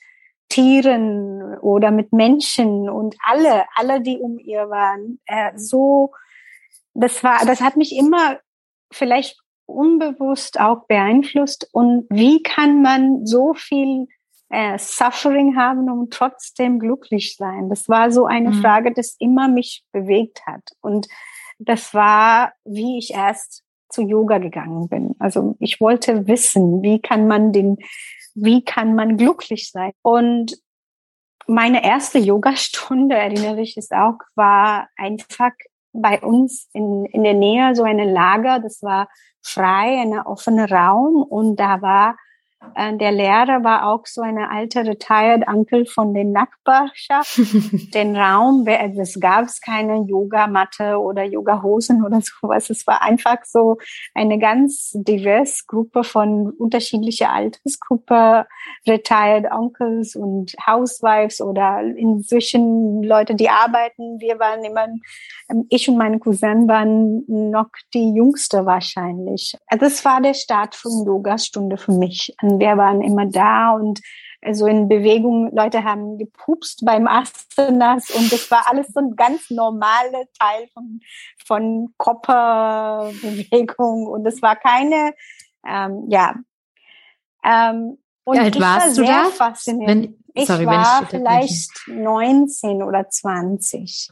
Tieren oder mit Menschen und alle, alle, die um ihr waren, äh, so, das war, das hat mich immer vielleicht unbewusst auch beeinflusst. Und wie kann man so viel äh, Suffering haben und trotzdem glücklich sein? Das war so eine mhm. Frage, das immer mich bewegt hat. Und das war, wie ich erst zu Yoga gegangen bin. Also ich wollte wissen, wie kann man den wie kann man glücklich sein? Und meine erste Yogastunde, erinnere ich es auch, war einfach bei uns in, in der Nähe so eine Lager, das war frei, ein offener Raum und da war der Lehrer war auch so eine alte retired Uncle von den Nachbarschaft. den Raum, es gab es keine Yogamatte oder Yogahosen oder sowas. Es war einfach so eine ganz diverse Gruppe von unterschiedlicher Altersgruppe, retired Uncles und Housewives oder inzwischen Leute, die arbeiten. Wir waren immer, ähm, ich und meine Cousin waren noch die Jüngste wahrscheinlich. Also das war der Start von Yogastunde für mich wir waren immer da und äh, so in Bewegung, Leute haben gepupst beim Asanas und das war alles so ein ganz normaler Teil von, von Körperbewegung und es war keine, ähm, ja. Ähm, und Wie alt ich warst war du sehr da? fasziniert. Wenn, ich sorry, war ich vielleicht 19 oder 20.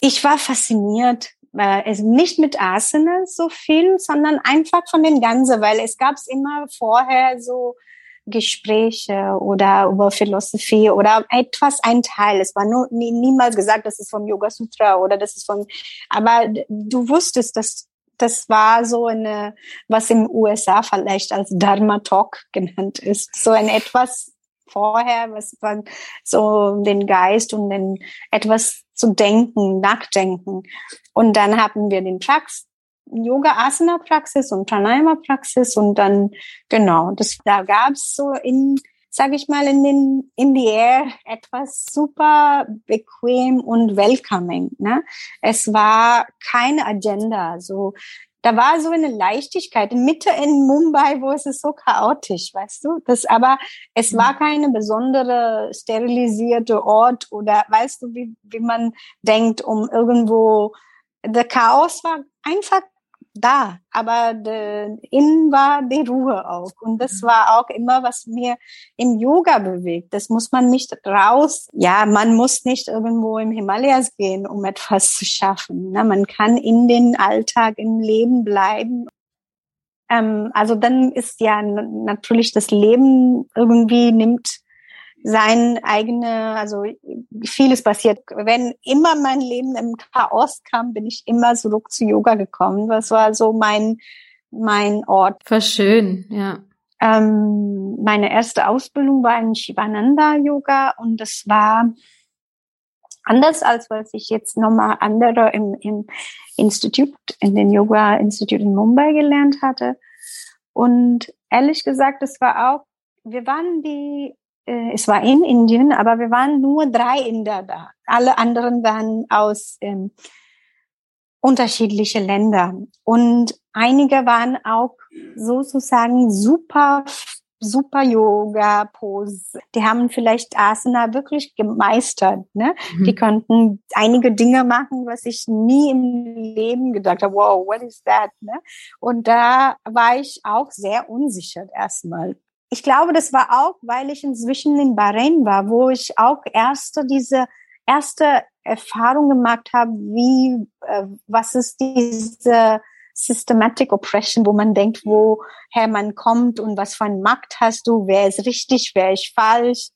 Ich war fasziniert also nicht mit Asana so viel, sondern einfach von den Ganzen, weil es gab immer vorher so Gespräche oder über Philosophie oder etwas ein Teil. Es war nur nie, niemals gesagt, das ist vom Yoga Sutra oder das ist von, aber du wusstest, dass das war so eine, was im USA vielleicht als Dharma Talk genannt ist, so ein etwas vorher, was man so den Geist und den etwas zu denken, nachdenken. Und dann haben wir den Prax Yoga-Asana-Praxis und Pranayama-Praxis und dann, genau, das, da gab's so in, sag ich mal, in den, in the air etwas super bequem und welcoming, ne? Es war keine Agenda, so, da war so eine Leichtigkeit Mitte in Mumbai, wo es ist so chaotisch, weißt du? Das aber es war mhm. keine besondere sterilisierte Ort oder weißt du, wie wie man denkt, um irgendwo der Chaos war einfach da, aber de, innen war die Ruhe auch. Und das mhm. war auch immer, was mir im Yoga bewegt. Das muss man nicht raus. Ja, man muss nicht irgendwo im Himalayas gehen, um etwas zu schaffen. Na, man kann in den Alltag, im Leben bleiben. Ähm, also dann ist ja natürlich das Leben irgendwie nimmt sein eigene, also vieles passiert. Wenn immer mein Leben im Chaos kam, bin ich immer zurück zu Yoga gekommen. Das war so mein, mein Ort. War schön, ja. Ähm, meine erste Ausbildung war in Shivananda Yoga und das war anders als was ich jetzt nochmal andere im, im Institut, in den Yoga Institut in Mumbai gelernt hatte. Und ehrlich gesagt, es war auch, wir waren die äh, es war in Indien, aber wir waren nur drei Inder da. Alle anderen waren aus ähm, unterschiedliche Länder. Und einige waren auch sozusagen super, super Yoga-Pose. Die haben vielleicht Asana wirklich gemeistert. Ne? Mhm. Die konnten einige Dinge machen, was ich nie im Leben gedacht habe. Wow, what is that? Ne? Und da war ich auch sehr unsicher erstmal ich glaube, das war auch, weil ich inzwischen in Bahrain war, wo ich auch erste diese erste Erfahrung gemacht habe, wie äh, was ist diese Systematic Oppression, wo man denkt, woher man kommt und was für ein Markt hast du, wer ist richtig, wer ist falsch.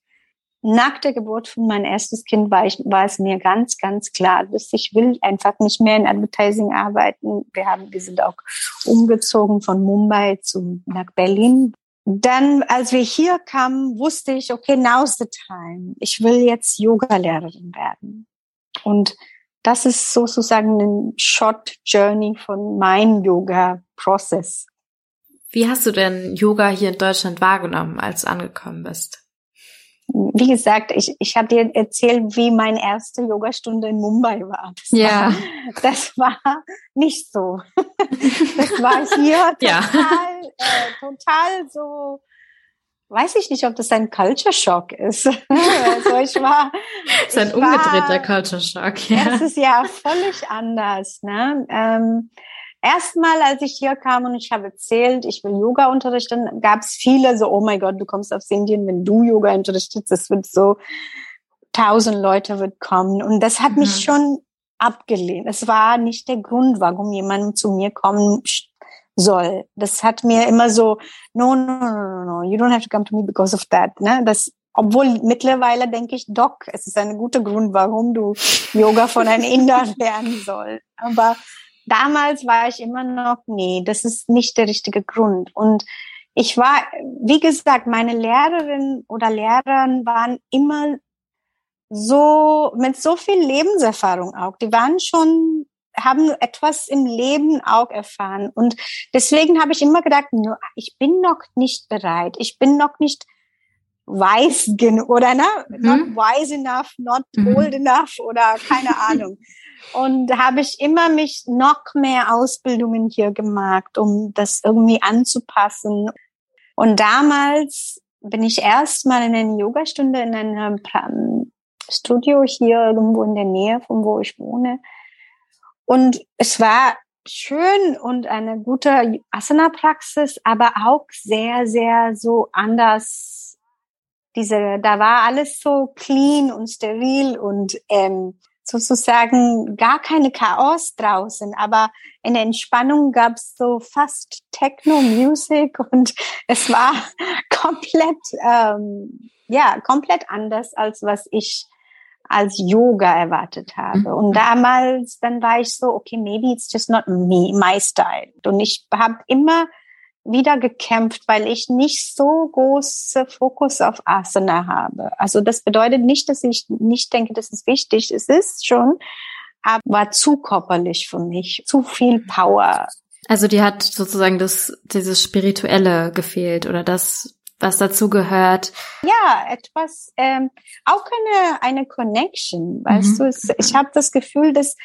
Nach der Geburt von meinem erstes Kind war, ich, war es mir ganz, ganz klar, dass ich will einfach nicht mehr in Advertising arbeiten. Wir haben, wir sind auch umgezogen von Mumbai zu, nach Berlin, dann, als wir hier kamen, wusste ich, okay, now's the time. Ich will jetzt Yoga-Lehrerin werden. Und das ist sozusagen ein Short Journey von meinem Yoga-Prozess. Wie hast du denn Yoga hier in Deutschland wahrgenommen, als du angekommen bist? Wie gesagt, ich, ich habe dir erzählt, wie meine erste Yogastunde in Mumbai war. Das ja. War, das war nicht so. Das war hier total, ja. äh, total so, weiß ich nicht, ob das ein Culture Shock ist. Also ich war. Das ist ein umgedrehter war, Culture Shock, ja. Es ist ja völlig anders, ne? Ähm, Erstmal, als ich hier kam und ich habe erzählt, ich will Yoga unterrichten, gab es viele so, oh mein Gott, du kommst aus Indien, wenn du Yoga unterrichtest, das wird so, tausend Leute wird kommen. Und das hat mhm. mich schon abgelehnt. Es war nicht der Grund, warum jemand zu mir kommen soll. Das hat mir immer so, no, no, no, no, no, you don't have to come to me because of that. Ne? Das, obwohl mittlerweile denke ich, Doc, es ist ein guter Grund, warum du Yoga von einem Inder lernen soll. Aber damals war ich immer noch, nee, das ist nicht der richtige Grund. Und ich war, wie gesagt, meine Lehrerin oder Lehrer waren immer so, mit so viel Lebenserfahrung auch. Die waren schon, haben etwas im Leben auch erfahren. Und deswegen habe ich immer gedacht, ich bin noch nicht bereit. Ich bin noch nicht weiß genug oder ne? Mhm. Not wise enough, not mhm. old enough oder keine Ahnung. Und habe ich immer mich noch mehr Ausbildungen hier gemacht, um das irgendwie anzupassen. Und damals bin ich erstmal in eine Yogastunde in einem Studio hier irgendwo in der Nähe von wo ich wohne. Und es war schön und eine gute Asana-Praxis, aber auch sehr, sehr so anders. Diese, da war alles so clean und steril und ähm, sozusagen gar keine Chaos draußen, aber in der Entspannung gab es so fast Techno-Music und es war komplett, ähm, ja, komplett anders als was ich als Yoga erwartet habe. Mhm. Und damals, dann war ich so, okay, maybe it's just not me, my style. Und ich habe immer wieder gekämpft, weil ich nicht so große Fokus auf Asana habe. Also das bedeutet nicht, dass ich nicht denke, das ist wichtig. Es ist schon, aber war zu körperlich für mich, zu viel Power. Also die hat sozusagen das, dieses Spirituelle gefehlt oder das, was dazu gehört. Ja, etwas, ähm, auch eine, eine Connection, weißt mhm. du, ich habe das Gefühl, dass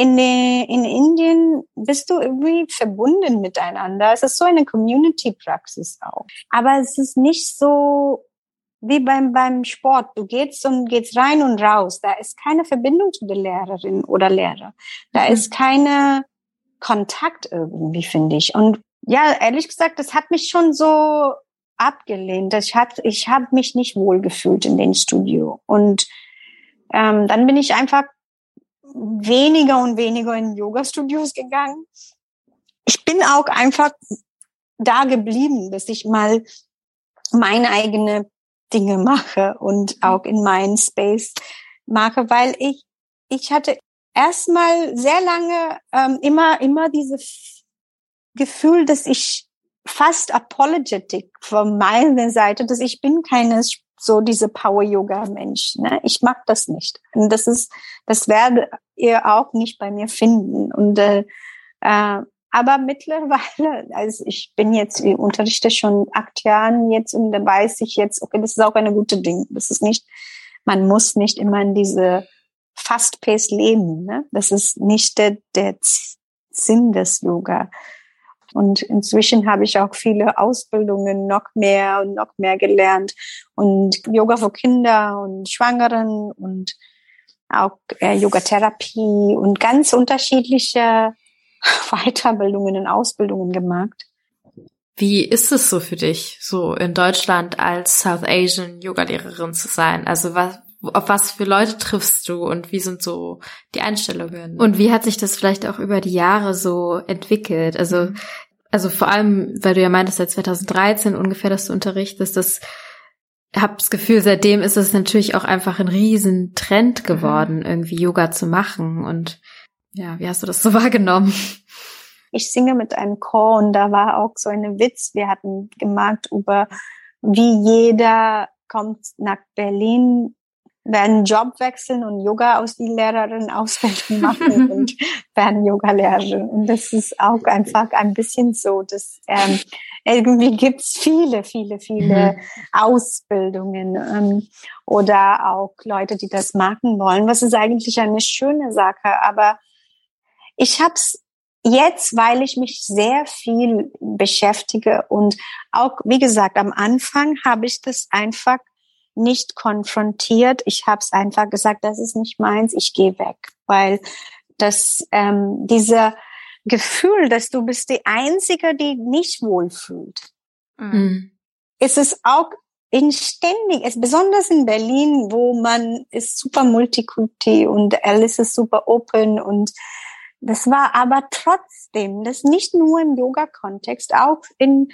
in, in Indien bist du irgendwie verbunden miteinander. Es ist so eine Community-Praxis auch. Aber es ist nicht so wie beim, beim Sport. Du gehst und gehst rein und raus. Da ist keine Verbindung zu der Lehrerin oder Lehrer. Da mhm. ist keine Kontakt irgendwie, finde ich. Und ja, ehrlich gesagt, das hat mich schon so abgelehnt. Ich hat, ich habe mich nicht wohl gefühlt in dem Studio. Und ähm, dann bin ich einfach weniger und weniger in Yoga-Studios gegangen. Ich bin auch einfach da geblieben, dass ich mal meine eigene Dinge mache und auch in meinen Space mache, weil ich, ich hatte erstmal sehr lange ähm, immer, immer dieses Gefühl, dass ich fast apologetic von meiner Seite, dass ich bin keine so diese Power Yoga Mensch. Ne? Ich mag das nicht. Und das ist, das werdet ihr auch nicht bei mir finden. Und äh, äh, aber mittlerweile, also ich bin jetzt, ich unterrichte schon acht Jahren jetzt und da weiß ich jetzt, okay, das ist auch eine gute Ding. Das ist nicht, man muss nicht immer in diese Fast-Pace leben. Ne? Das ist nicht der, der Sinn des Yoga. Und inzwischen habe ich auch viele Ausbildungen noch mehr und noch mehr gelernt und Yoga für Kinder und Schwangeren und auch äh, Yogatherapie und ganz unterschiedliche Weiterbildungen und Ausbildungen gemacht. Wie ist es so für dich, so in Deutschland als South Asian Yoga-Lehrerin zu sein? Also was, auf was für Leute triffst du und wie sind so die Einstellungen? Und wie hat sich das vielleicht auch über die Jahre so entwickelt? Also, also vor allem, weil du ja meintest, seit 2013 ungefähr, dass du unterrichtest, das hab das Gefühl, seitdem ist es natürlich auch einfach ein riesen Trend geworden, mhm. irgendwie Yoga zu machen. Und ja, wie hast du das so wahrgenommen? Ich singe mit einem Chor und da war auch so eine Witz. Wir hatten gemacht über, wie jeder kommt nach Berlin werden Job wechseln und Yoga aus die Lehrerin Ausbildung machen und werden Yoga-Lehrerin. Und das ist auch einfach ein bisschen so, dass ähm, irgendwie gibt's viele, viele, viele mhm. Ausbildungen ähm, oder auch Leute, die das machen wollen, was ist eigentlich eine schöne Sache. Aber ich habe es jetzt, weil ich mich sehr viel beschäftige und auch, wie gesagt, am Anfang habe ich das einfach nicht konfrontiert. Ich habe es einfach gesagt, das ist nicht meins, ich gehe weg, weil das ähm, dieser Gefühl, dass du bist die Einzige, die nicht wohlfühlt, mhm. ist es auch in ständig, es besonders in Berlin, wo man ist super multikulti und alles ist super open und das war aber trotzdem, das nicht nur im Yoga-Kontext, auch in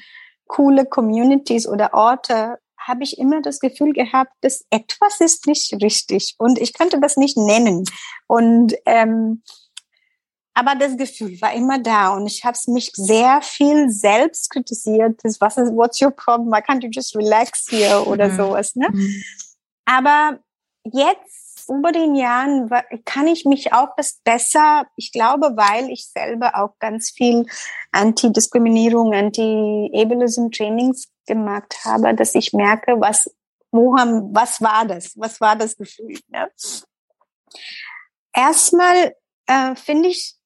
coole Communities oder Orte habe ich immer das Gefühl gehabt, dass etwas ist nicht richtig und ich könnte das nicht nennen. Und ähm, aber das Gefühl war immer da und ich habe mich sehr viel selbst kritisiert. Das, was ist, what's your problem? Why can't you just relax here oder mhm. sowas, ne? Mhm. Aber jetzt über den Jahren kann ich mich auch besser, ich glaube, weil ich selber auch ganz viel Anti-Diskriminierung, Anti-Ableism-Trainings gemacht habe, dass ich merke, was, wo haben, was war das? Was war das Gefühl? Ne? Erstmal äh, finde ich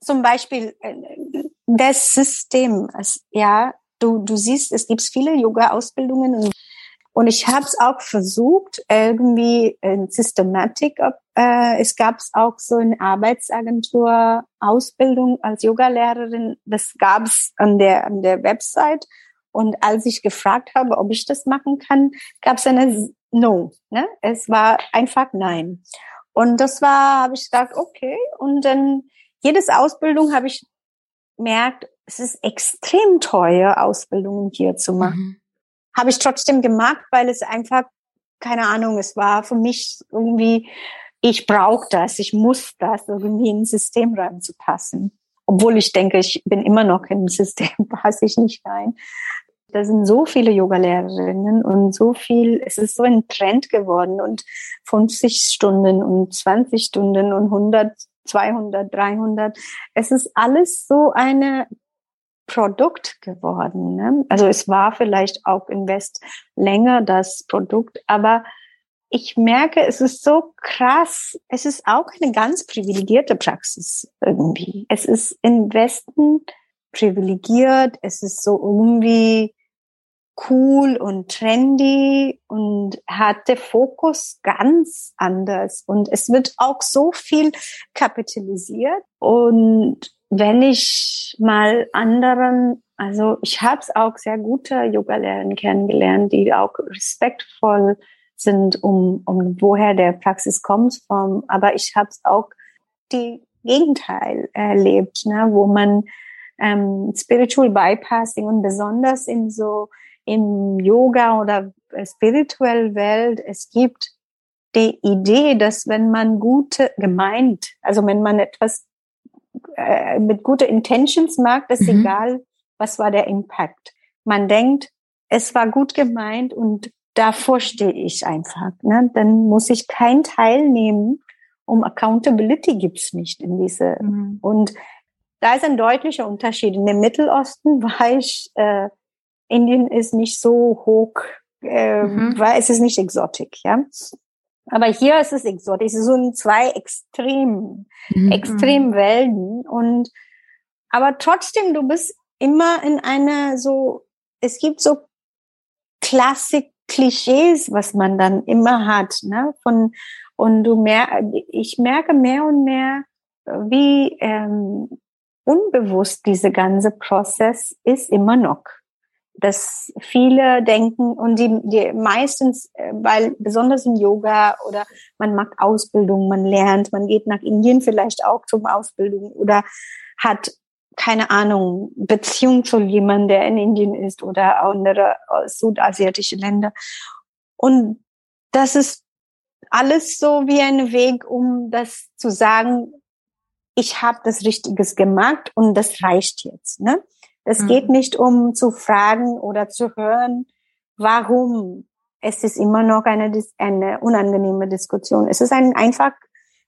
zum Beispiel äh, das System, ja, du, du siehst, es gibt viele Yoga-Ausbildungen und, und ich habe es auch versucht, irgendwie in Systematik, äh, es gab auch so eine Arbeitsagentur Ausbildung als Yogalehrerin, das gab es an der, an der Website und als ich gefragt habe, ob ich das machen kann, gab es eine No. Ne? Es war einfach Nein. Und das war, habe ich gesagt, okay. Und dann jedes Ausbildung habe ich merkt, es ist extrem teuer, Ausbildungen hier zu machen. Mhm. Habe ich trotzdem gemacht, weil es einfach, keine Ahnung, es war für mich irgendwie, ich brauche das, ich muss das irgendwie in ein System reinzupassen. obwohl ich denke, ich bin immer noch im System, passe ich nicht rein. Da sind so viele Yoga-Lehrerinnen und so viel, es ist so ein Trend geworden und 50 Stunden und 20 Stunden und 100, 200, 300. Es ist alles so eine Produkt geworden. Ne? Also es war vielleicht auch im West länger das Produkt, aber ich merke, es ist so krass. Es ist auch eine ganz privilegierte Praxis irgendwie. Es ist im Westen privilegiert. Es ist so irgendwie cool und trendy und hat der Fokus ganz anders. Und es wird auch so viel kapitalisiert. Und wenn ich mal anderen, also ich habe es auch sehr gute Yoga-Lehrer kennengelernt, die auch respektvoll sind, um, um woher der Praxis kommt vom, aber ich habe es auch die Gegenteil erlebt, ne, wo man ähm, Spiritual Bypassing und besonders in so im Yoga oder spirituell Welt, es gibt die Idee, dass wenn man gute gemeint, also wenn man etwas äh, mit gute Intentions macht, ist mhm. egal, was war der Impact. Man denkt, es war gut gemeint und davor stehe ich einfach. Ne? Dann muss ich kein teilnehmen. Um Accountability gibt's nicht in diese. Mhm. Und da ist ein deutlicher Unterschied. In dem Mittelosten war ich, äh, Indien ist nicht so hoch, äh, mhm. weil es ist nicht exotik, ja. Aber hier ist es exotisch. Es ein zwei extrem, mhm. extrem Welten. Und, aber trotzdem, du bist immer in einer so, es gibt so Klassik, Klischees, was man dann immer hat, ne? Von und du mer ich merke mehr und mehr, wie ähm, unbewusst diese ganze Prozess ist immer noch. Dass viele denken und die, die meistens, äh, weil besonders im Yoga oder man macht Ausbildung, man lernt, man geht nach Indien vielleicht auch zum Ausbildung oder hat keine Ahnung, Beziehung zu jemandem, der in Indien ist oder andere äh, südasiatische Länder. Und das ist alles so wie ein Weg, um das zu sagen, ich habe das Richtiges gemacht und das reicht jetzt. Ne? Es mhm. geht nicht um zu fragen oder zu hören, warum. Es ist immer noch eine, eine unangenehme Diskussion. Es ist ein einfach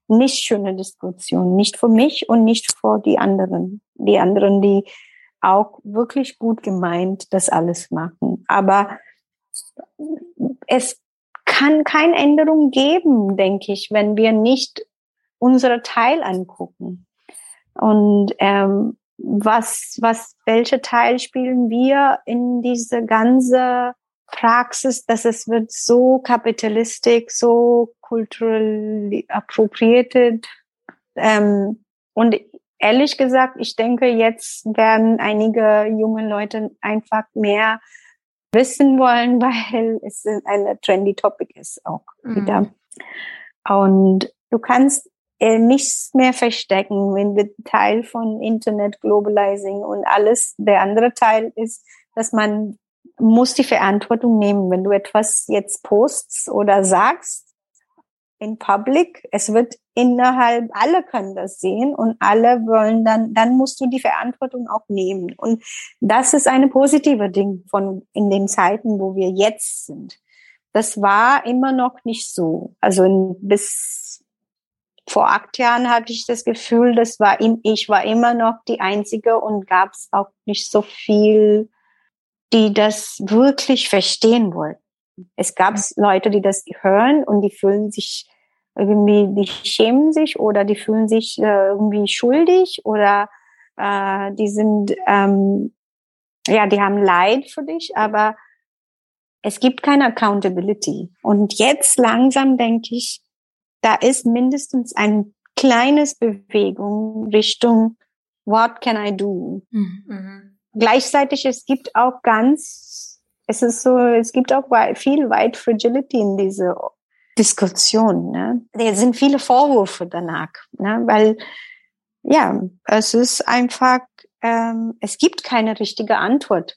nicht schöne Diskussion, nicht für mich und nicht für die anderen, die anderen, die auch wirklich gut gemeint das alles machen. Aber es kann keine Änderung geben, denke ich, wenn wir nicht unsere Teil angucken. Und ähm, was, was, welche Teil spielen wir in diese ganze Praxis, dass es wird so kapitalistisch, so culturally appropriated. Ähm, und ehrlich gesagt, ich denke, jetzt werden einige junge Leute einfach mehr wissen wollen, weil es eine trendy Topic ist auch mhm. wieder. Und du kannst nichts mehr verstecken, wenn wir Teil von Internet Globalizing und alles. Der andere Teil ist, dass man muss die Verantwortung nehmen, wenn du etwas jetzt postst oder sagst in public. Es wird innerhalb, alle können das sehen und alle wollen dann, dann musst du die Verantwortung auch nehmen. Und das ist eine positive Ding von in den Zeiten, wo wir jetzt sind. Das war immer noch nicht so. Also bis vor acht Jahren hatte ich das Gefühl, das war, ich war immer noch die Einzige und gab es auch nicht so viel die das wirklich verstehen wollten. Es gab Leute, die das hören und die fühlen sich irgendwie, die schämen sich oder die fühlen sich äh, irgendwie schuldig oder äh, die sind, ähm, ja, die haben Leid für dich, aber es gibt keine Accountability. Und jetzt langsam denke ich, da ist mindestens ein kleines Bewegung Richtung What can I do? Mhm gleichzeitig, es gibt auch ganz, es ist so, es gibt auch viel White Fragility in diese Diskussion. Ne? Da sind viele Vorwürfe danach, ne? weil ja, es ist einfach, ähm, es gibt keine richtige Antwort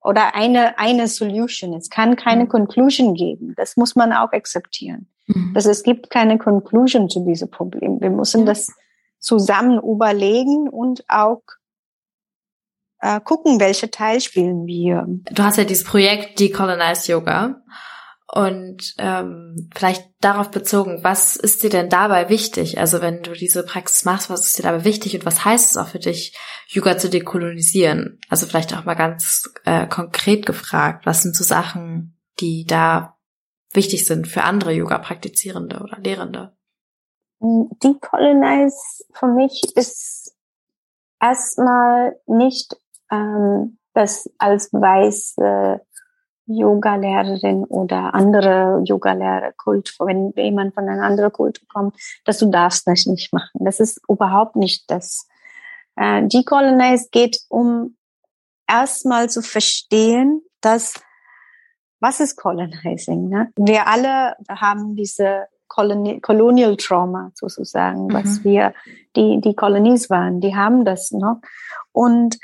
oder eine eine Solution. Es kann keine mhm. Conclusion geben. Das muss man auch akzeptieren. Mhm. Dass es gibt keine Conclusion zu diesem Problem. Wir müssen das zusammen überlegen und auch äh, gucken, welche Teil spielen wir. Du hast ja dieses Projekt Decolonize Yoga und ähm, vielleicht darauf bezogen, was ist dir denn dabei wichtig? Also wenn du diese Praxis machst, was ist dir dabei wichtig und was heißt es auch für dich, Yoga zu dekolonisieren? Also vielleicht auch mal ganz äh, konkret gefragt, was sind so Sachen, die da wichtig sind für andere Yoga-Praktizierende oder Lehrende? Decolonize für mich ist erstmal nicht ähm, das als weiße Yoga-Lehrerin oder andere Yoga-Lehrer, Kult, wenn jemand von einer anderen Kultur kommt, dass du darfst das nicht machen. Das ist überhaupt nicht das. Äh, Decolonize geht um erstmal zu verstehen, dass was ist Colonizing? Ne? Wir alle haben diese Coloni Colonial Trauma sozusagen, mhm. was wir, die, die Kolonies waren, die haben das noch. Und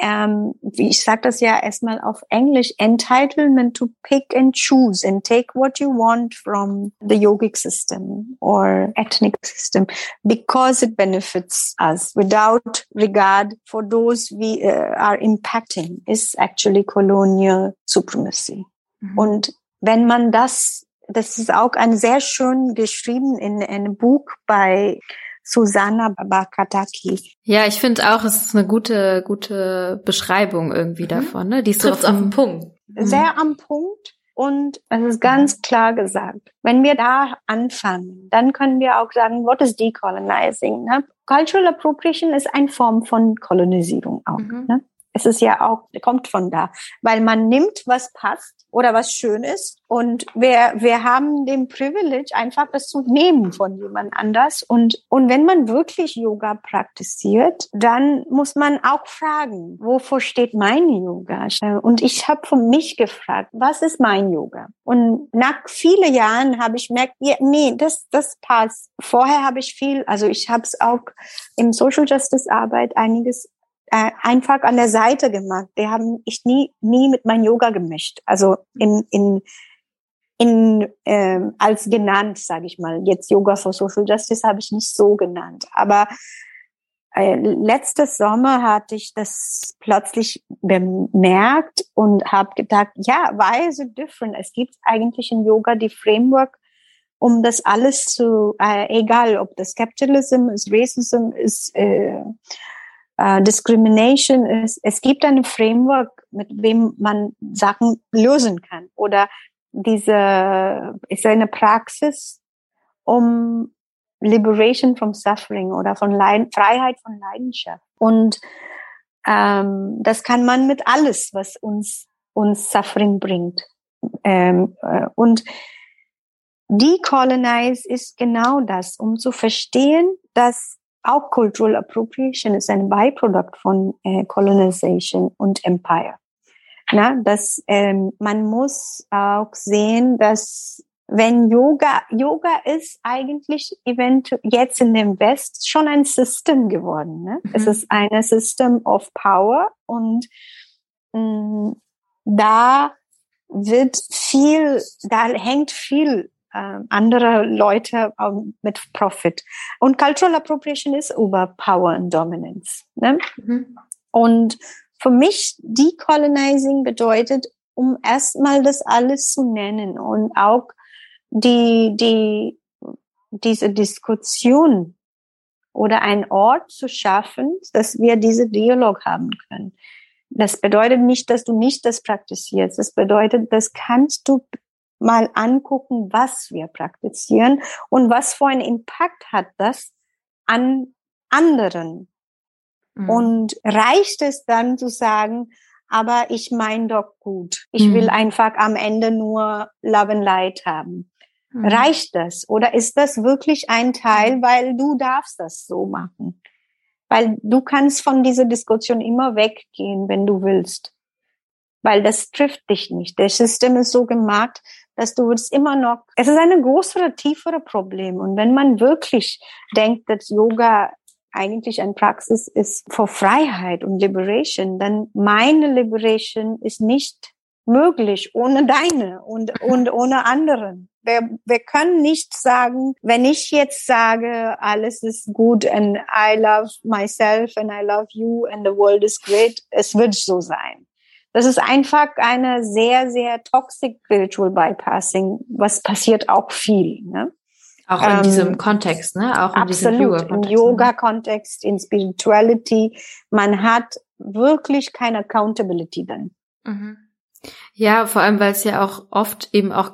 ähm, ich sage das ja erstmal auf Englisch, entitlement to pick and choose and take what you want from the yogic system or ethnic system because it benefits us without regard for those we uh, are impacting is actually colonial supremacy. Mhm. Und wenn man das, das ist auch ein sehr schön geschrieben in einem Buch bei Susanna Bakataki. Ja, ich finde auch, es ist eine gute, gute Beschreibung irgendwie mhm. davon. Ne? Die ist so auf den Punkt. Mhm. Sehr am Punkt. Und es ist ganz klar gesagt, wenn wir da anfangen, dann können wir auch sagen, what is decolonizing? Ne? Cultural Appropriation ist eine Form von Kolonisierung auch. Mhm. Ne? Es ist ja auch, kommt von da, weil man nimmt, was passt oder was schön ist und wir, wir haben den Privilege, einfach das zu nehmen von jemand anders und, und wenn man wirklich Yoga praktiziert, dann muss man auch fragen, wovor steht mein Yoga? Und ich habe von mich gefragt, was ist mein Yoga? Und nach vielen Jahren habe ich gemerkt, ja, nee, das, das passt. Vorher habe ich viel, also ich habe es auch im Social Justice Arbeit einiges äh, einfach an der Seite gemacht. Wir haben ich nie nie mit meinem Yoga gemischt. Also in in in ähm, als genannt, sage ich mal. Jetzt Yoga for Social Justice habe ich nicht so genannt, aber äh, letztes Sommer hatte ich das plötzlich bemerkt und habe gedacht, ja, why is it different? Es gibt eigentlich in Yoga die Framework, um das alles zu, äh, egal ob das Capitalism ist, Racism ist, äh, äh, Discrimination ist, es gibt eine Framework, mit wem man Sachen lösen kann. Oder diese ist eine Praxis, um Liberation from Suffering oder von Leid Freiheit von Leidenschaft. Und ähm, das kann man mit alles, was uns uns Suffering bringt. Ähm, äh, und Decolonize ist genau das, um zu verstehen, dass auch Cultural Appropriation ist ein Byproduct von äh, Colonization und Empire. Na, dass ähm, man muss auch sehen, dass wenn Yoga, Yoga ist eigentlich eventuell jetzt in dem West schon ein System geworden. Ne? Mhm. Es ist ein System of Power und mh, mm, da wird viel, da hängt viel äh, andere Leute äh, mit Profit. Und Cultural Appropriation ist über Power and Dominance. Ne? Mhm. Und für mich Decolonizing bedeutet, um erstmal das alles zu nennen und auch die, die, diese Diskussion oder einen Ort zu schaffen, dass wir diese Dialog haben können. Das bedeutet nicht, dass du nicht das praktizierst. Das bedeutet, das kannst du mal angucken, was wir praktizieren und was für einen Impact hat das an anderen. Mhm. Und reicht es dann zu sagen, aber ich meine doch gut. Ich mhm. will einfach am Ende nur Love and Light haben. Mhm. Reicht das? Oder ist das wirklich ein Teil, mhm. weil du darfst das so machen? Weil du kannst von dieser Diskussion immer weggehen, wenn du willst. Weil das trifft dich nicht. Das System ist so gemacht, dass du es immer noch, es ist ein größere, tiefere Problem. Und wenn man wirklich denkt, dass Yoga eigentlich ein Praxis ist für Freiheit und Liberation, dann meine Liberation ist nicht möglich ohne deine und, und ohne anderen. wir, wir können nicht sagen, wenn ich jetzt sage, alles ist gut and I love myself and I love you and the world is great, es wird so sein. Das ist einfach eine sehr, sehr toxic spiritual bypassing, was passiert auch viel. Ne? Auch in ähm, diesem Kontext, ne? Auch in absolut, diesem Yoga-Kontext. Im ne? Yoga-Kontext, in Spirituality. Man hat wirklich keine Accountability dann. Mhm. Ja, vor allem, weil es ja auch oft eben auch,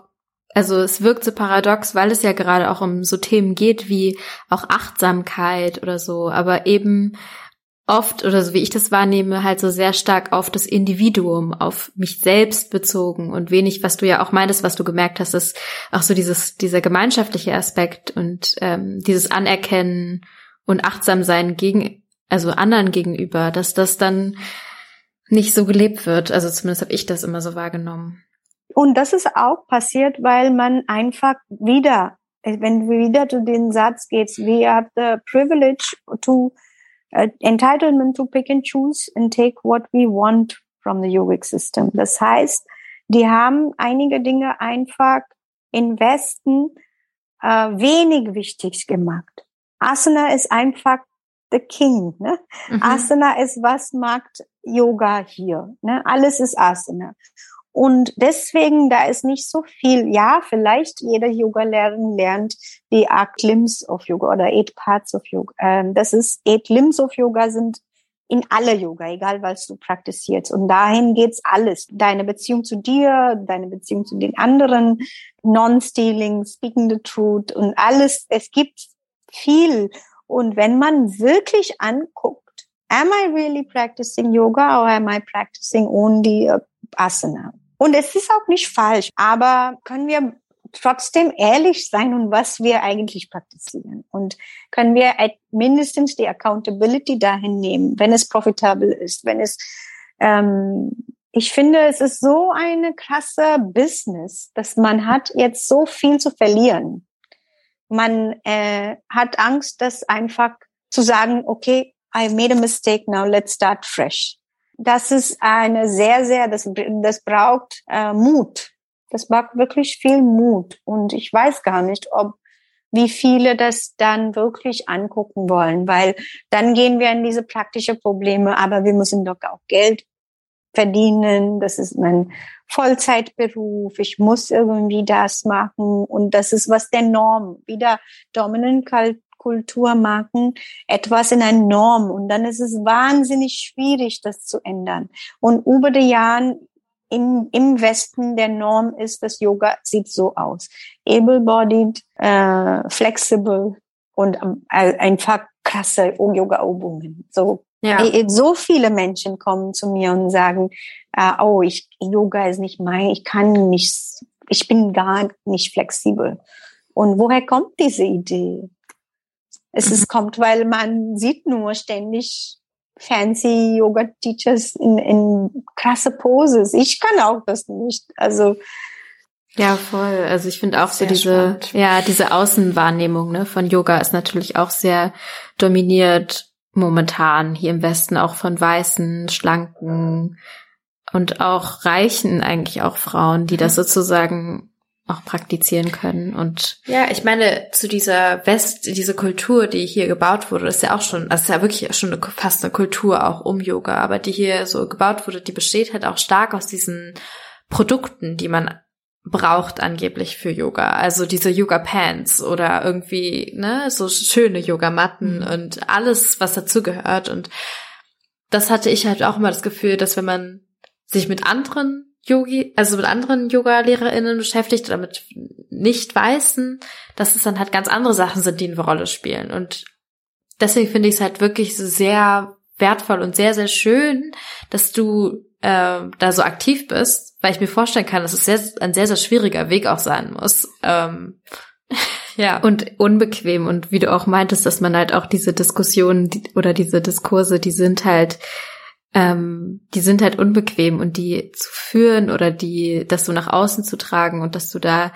also es wirkt so paradox, weil es ja gerade auch um so Themen geht wie auch Achtsamkeit oder so, aber eben oft oder so wie ich das wahrnehme, halt so sehr stark auf das Individuum, auf mich selbst bezogen und wenig, was du ja auch meintest, was du gemerkt hast, ist auch so dieses, dieser gemeinschaftliche Aspekt und ähm, dieses Anerkennen und achtsam sein gegen, also anderen gegenüber, dass das dann nicht so gelebt wird. Also zumindest habe ich das immer so wahrgenommen. Und das ist auch passiert, weil man einfach wieder, wenn du wieder zu den Satz gehst, we have the privilege to uh, entitlement to pick and choose and take what we want from the yogic system. Das heißt, die haben einige Dinge einfach im Westen äh, wenig wichtig gemacht. Asana ist einfach the king. Ne? Mhm. Asana ist, was macht Yoga hier? Ne? Alles ist Asana. Und deswegen, da ist nicht so viel, ja, vielleicht jeder Yoga-Lehrerin lernt die Acht Limbs of Yoga oder Eight Parts of Yoga. Ähm, das ist, Eight Limbs of Yoga sind in alle Yoga, egal was du praktizierst. Und dahin geht's alles. Deine Beziehung zu dir, deine Beziehung zu den anderen, Non-Stealing, Speaking the Truth und alles. Es gibt viel. Und wenn man wirklich anguckt, am I really practicing yoga or am I practicing only asana? Und es ist auch nicht falsch, aber können wir trotzdem ehrlich sein und was wir eigentlich praktizieren. Und können wir mindestens die Accountability dahin nehmen, wenn es profitabel ist, wenn es, ähm, ich finde, es ist so eine krasse Business, dass man hat jetzt so viel zu verlieren. Man äh, hat Angst, das einfach zu sagen, okay, I made a mistake, now let's start fresh. Das ist eine sehr, sehr, das, das braucht äh, Mut. Das braucht wirklich viel Mut. Und ich weiß gar nicht, ob wie viele das dann wirklich angucken wollen, weil dann gehen wir in diese praktische Probleme, aber wir müssen doch auch Geld verdienen, das ist mein Vollzeitberuf, ich muss irgendwie das machen und das ist was der Norm, wieder Dominant Kulturmarken etwas in eine Norm und dann ist es wahnsinnig schwierig, das zu ändern. Und über die Jahre im, im Westen der Norm ist, das Yoga sieht so aus. Able-bodied, äh, flexible und äh, einfach krasse Yoga-Übungen. So ja. So viele Menschen kommen zu mir und sagen, äh, oh, ich, Yoga ist nicht mein, ich kann nicht, ich bin gar nicht flexibel. Und woher kommt diese Idee? Es ist, mhm. kommt, weil man sieht nur ständig fancy Yoga Teachers in, in krasse Poses. Ich kann auch das nicht. Also ja, voll. Also ich finde auch so diese, spannend. ja, diese Außenwahrnehmung ne, von Yoga ist natürlich auch sehr dominiert momentan hier im Westen auch von weißen, schlanken und auch reichen eigentlich auch Frauen, die das sozusagen auch praktizieren können und ja, ich meine zu dieser West, diese Kultur, die hier gebaut wurde, ist ja auch schon, also ist ja wirklich schon eine, fast eine Kultur auch um Yoga, aber die hier so gebaut wurde, die besteht halt auch stark aus diesen Produkten, die man braucht angeblich für Yoga. Also diese Yoga Pants oder irgendwie, ne, so schöne Yogamatten mhm. und alles, was dazugehört. Und das hatte ich halt auch immer das Gefühl, dass wenn man sich mit anderen Yogi, also mit anderen Yoga-LehrerInnen beschäftigt oder mit nicht Weißen, dass es dann halt ganz andere Sachen sind, die eine Rolle spielen. Und deswegen finde ich es halt wirklich sehr wertvoll und sehr, sehr schön, dass du äh, da so aktiv bist, weil ich mir vorstellen kann, dass es sehr, ein sehr, sehr schwieriger Weg auch sein muss. Ähm, ja. Und unbequem. Und wie du auch meintest, dass man halt auch diese Diskussionen oder diese Diskurse, die sind halt ähm, die sind halt unbequem und die zu führen oder die, das so nach außen zu tragen und dass du da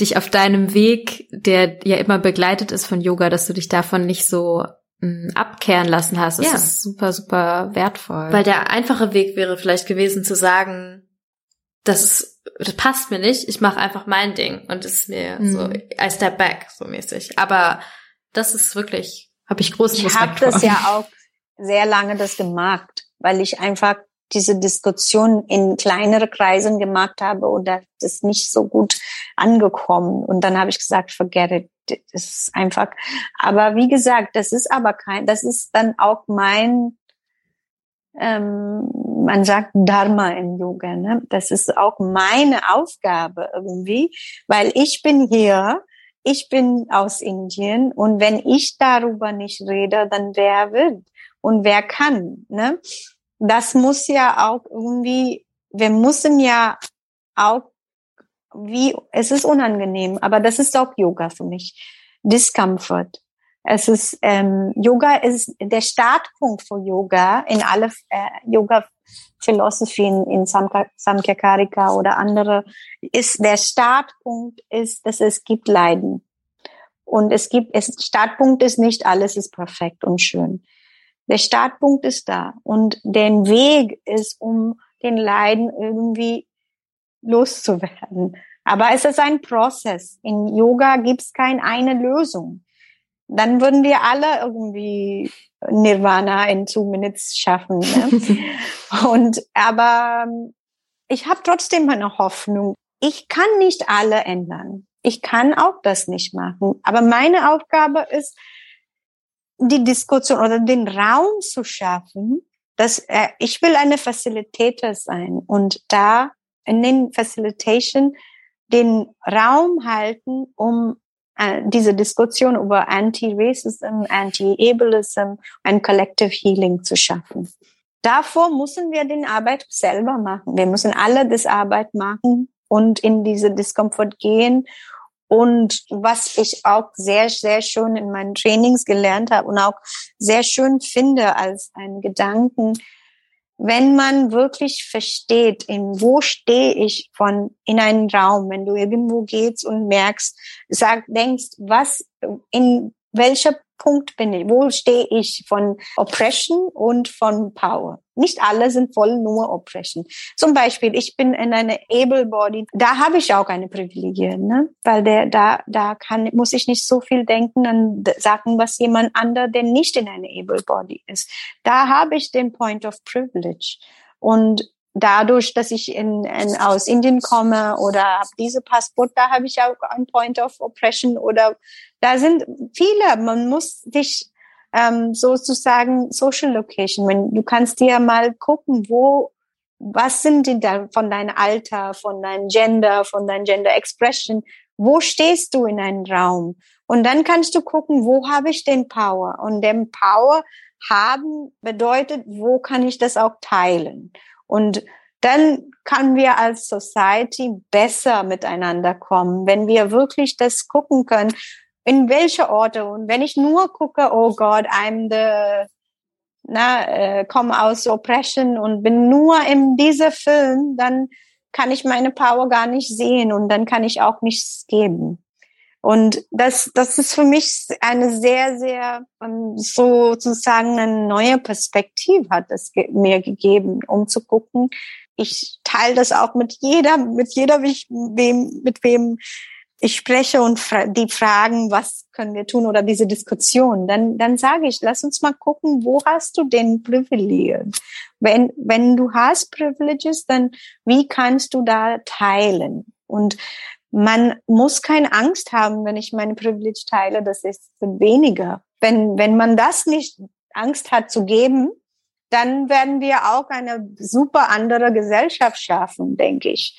dich auf deinem Weg, der ja immer begleitet ist von Yoga, dass du dich davon nicht so mh, mm, abkehren lassen hast. Das ja. ist super, super wertvoll. Weil der einfache Weg wäre vielleicht gewesen zu sagen, das, das passt mir nicht, ich mache einfach mein Ding und es ist mir mhm. so, I step back, so mäßig. Aber das ist wirklich, habe ich großen ich Respekt Ich habe das ja auch sehr lange das gemacht, weil ich einfach diese Diskussion in kleinere Kreisen gemacht habe oder das nicht so gut angekommen. Und dann habe ich gesagt, forget it. Das ist einfach. Aber wie gesagt, das ist aber kein, das ist dann auch mein, ähm, man sagt Dharma im Yoga. Ne? Das ist auch meine Aufgabe irgendwie, weil ich bin hier, ich bin aus Indien und wenn ich darüber nicht rede, dann wer will und wer kann. Ne? Das muss ja auch irgendwie, wir müssen ja auch, wie, es ist unangenehm, aber das ist auch Yoga für mich. Discomfort. Es ist, ähm, Yoga ist der Startpunkt für Yoga in alle äh, Yoga-Philosophien in Samkhya oder andere, ist der Startpunkt ist, dass es gibt Leiden. Und es gibt, es, Startpunkt ist nicht alles ist perfekt und schön. Der Startpunkt ist da und der Weg ist, um den Leiden irgendwie loszuwerden. Aber es ist ein Prozess. In Yoga gibt es keine eine Lösung. Dann würden wir alle irgendwie Nirvana in two minutes schaffen. Ne? und aber ich habe trotzdem eine Hoffnung. Ich kann nicht alle ändern. Ich kann auch das nicht machen. Aber meine Aufgabe ist, die Diskussion oder den Raum zu schaffen, dass äh, ich will eine Facilitator sein und da in den Facilitation den Raum halten, um äh, diese Diskussion über Anti-Racism, Anti-Ableism, ein Collective Healing zu schaffen. Davor müssen wir den Arbeit selber machen. Wir müssen alle das Arbeit machen und in diese Diskomfort gehen und was ich auch sehr, sehr schön in meinen Trainings gelernt habe und auch sehr schön finde als einen Gedanken, wenn man wirklich versteht, in wo stehe ich von in einen Raum, wenn du irgendwo gehst und merkst, sag, denkst, was in welcher Punkt bin ich? Wo stehe ich von Oppression und von Power? Nicht alle sind voll nur Oppression. Zum Beispiel, ich bin in einer able body, da habe ich auch eine Privilegien, ne? weil der, da, da kann, muss ich nicht so viel denken und sagen, was jemand anderer, der nicht in einer able body ist. Da habe ich den Point of Privilege. Und dadurch, dass ich in, in, aus Indien komme oder habe diese Passport, da habe ich auch ein Point of Oppression oder da sind viele. Man muss dich ähm, sozusagen Social Location. Wenn, du kannst dir mal gucken, wo, was sind die da von deinem Alter, von deinem Gender, von deinem Gender Expression, wo stehst du in einem Raum? Und dann kannst du gucken, wo habe ich den Power? Und den Power haben bedeutet, wo kann ich das auch teilen? Und dann kann wir als Society besser miteinander kommen, wenn wir wirklich das gucken können, in welche Orte. Und wenn ich nur gucke, oh Gott, I'm the, na, äh, komme aus Oppression und bin nur in dieser Film, dann kann ich meine Power gar nicht sehen und dann kann ich auch nichts geben. Und das, das ist für mich eine sehr, sehr um, sozusagen eine neue Perspektive hat es ge mir gegeben, um zu gucken. Ich teile das auch mit jeder, mit jeder, wem, mit wem ich spreche und fra die fragen, was können wir tun oder diese Diskussion, dann, dann sage ich, lass uns mal gucken, wo hast du den Privileg? Wenn, wenn du hast Privileges, dann wie kannst du da teilen? Und man muss keine Angst haben, wenn ich meine Privilege teile, das ist weniger. Wenn, wenn man das nicht Angst hat zu geben, dann werden wir auch eine super andere Gesellschaft schaffen, denke ich.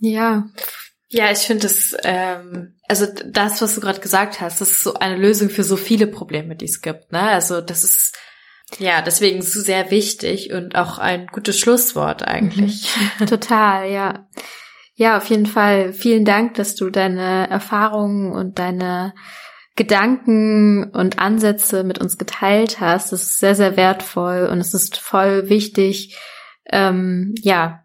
Ja, ja, ich finde es, ähm, also das, was du gerade gesagt hast, das ist so eine Lösung für so viele Probleme, die es gibt. Ne? Also das ist ja deswegen so sehr wichtig und auch ein gutes Schlusswort eigentlich. Mhm. Total, ja. Ja, auf jeden Fall. Vielen Dank, dass du deine Erfahrungen und deine Gedanken und Ansätze mit uns geteilt hast. Das ist sehr, sehr wertvoll und es ist voll wichtig, ähm, ja,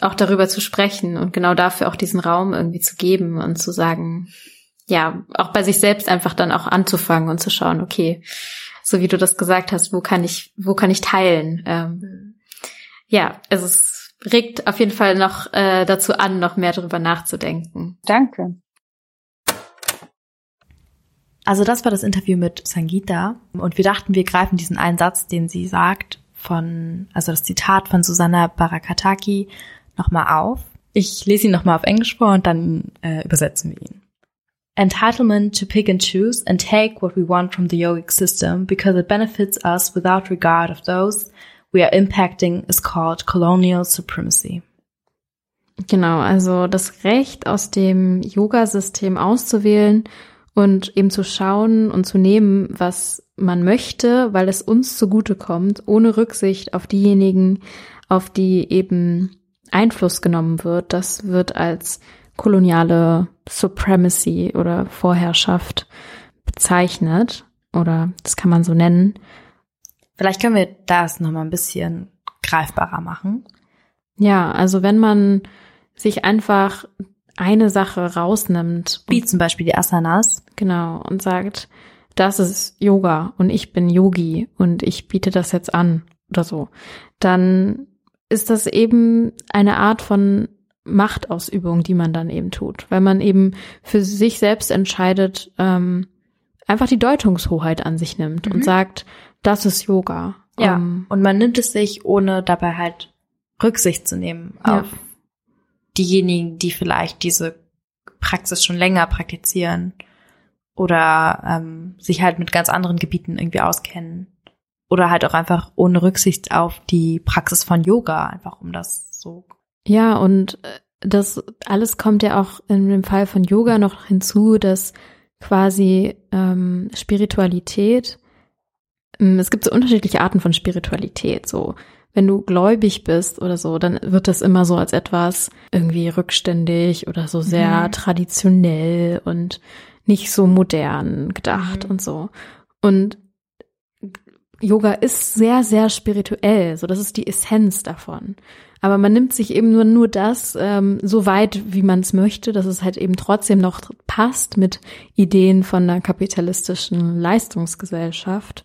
auch darüber zu sprechen und genau dafür auch diesen Raum irgendwie zu geben und zu sagen, ja, auch bei sich selbst einfach dann auch anzufangen und zu schauen, okay, so wie du das gesagt hast, wo kann ich, wo kann ich teilen? Ähm, ja, es ist regt auf jeden Fall noch äh, dazu an, noch mehr darüber nachzudenken. Danke. Also das war das Interview mit Sangita und wir dachten, wir greifen diesen einen Satz, den sie sagt, von, also das Zitat von Susanna Barakataki nochmal auf. Ich lese ihn nochmal auf Englisch vor und dann äh, übersetzen wir ihn. Entitlement to pick and choose and take what we want from the yogic system because it benefits us without regard of those we are impacting is called colonial supremacy. Genau, also das Recht aus dem Yoga-System auszuwählen und eben zu schauen und zu nehmen, was man möchte, weil es uns zugutekommt, ohne Rücksicht auf diejenigen, auf die eben Einfluss genommen wird. Das wird als koloniale Supremacy oder Vorherrschaft bezeichnet oder das kann man so nennen. Vielleicht können wir das nochmal ein bisschen greifbarer machen. Ja, also wenn man sich einfach eine Sache rausnimmt. Wie zum Beispiel die Asanas. Genau, und sagt, das ist Yoga und ich bin Yogi und ich biete das jetzt an oder so. Dann ist das eben eine Art von Machtausübung, die man dann eben tut, weil man eben für sich selbst entscheidet, ähm, einfach die Deutungshoheit an sich nimmt mhm. und sagt, das ist Yoga. Ja, um, ähm, und man nimmt es sich, ohne dabei halt Rücksicht zu nehmen ja. auf diejenigen, die vielleicht diese Praxis schon länger praktizieren oder ähm, sich halt mit ganz anderen Gebieten irgendwie auskennen. Oder halt auch einfach ohne Rücksicht auf die Praxis von Yoga, einfach um das so. Ja, und äh, das alles kommt ja auch in dem Fall von Yoga noch hinzu, dass quasi ähm, Spiritualität, ähm, es gibt so unterschiedliche Arten von Spiritualität, so wenn du gläubig bist oder so, dann wird das immer so als etwas irgendwie rückständig oder so sehr mhm. traditionell und nicht so modern gedacht mhm. und so. Und Yoga ist sehr, sehr spirituell, so das ist die Essenz davon. Aber man nimmt sich eben nur, nur das ähm, so weit, wie man es möchte, dass es halt eben trotzdem noch passt mit Ideen von einer kapitalistischen Leistungsgesellschaft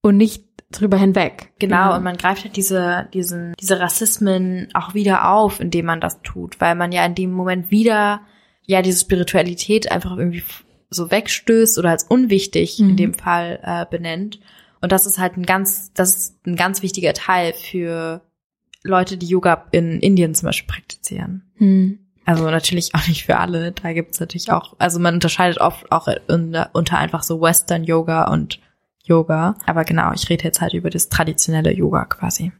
und nicht drüber hinweg. Genau, genau, und man greift halt diese, diesen, diese Rassismen auch wieder auf, indem man das tut, weil man ja in dem Moment wieder ja diese Spiritualität einfach irgendwie so wegstößt oder als unwichtig mhm. in dem Fall äh, benennt. Und das ist halt ein ganz, das ist ein ganz wichtiger Teil für Leute, die Yoga in Indien zum Beispiel praktizieren. Mhm. Also natürlich auch nicht für alle. Da gibt's natürlich auch, also man unterscheidet oft auch unter einfach so Western Yoga und Yoga. Aber genau, ich rede jetzt halt über das traditionelle Yoga quasi.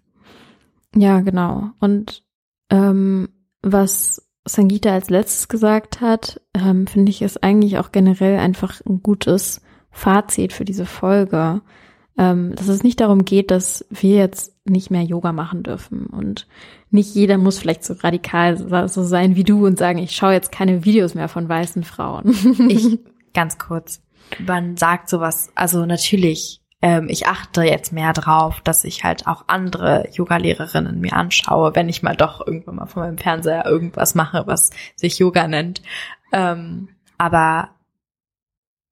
Ja, genau. Und ähm, was Sangita als letztes gesagt hat, ähm, finde ich, ist eigentlich auch generell einfach ein gutes Fazit für diese Folge. Ähm, dass es nicht darum geht, dass wir jetzt nicht mehr Yoga machen dürfen. Und nicht jeder muss vielleicht so radikal so sein wie du und sagen, ich schaue jetzt keine Videos mehr von weißen Frauen. ich, ganz kurz, man sagt sowas, also natürlich, ähm, ich achte jetzt mehr drauf, dass ich halt auch andere Yoga-Lehrerinnen mir anschaue, wenn ich mal doch irgendwann mal von meinem Fernseher irgendwas mache, was sich Yoga nennt. Ähm, aber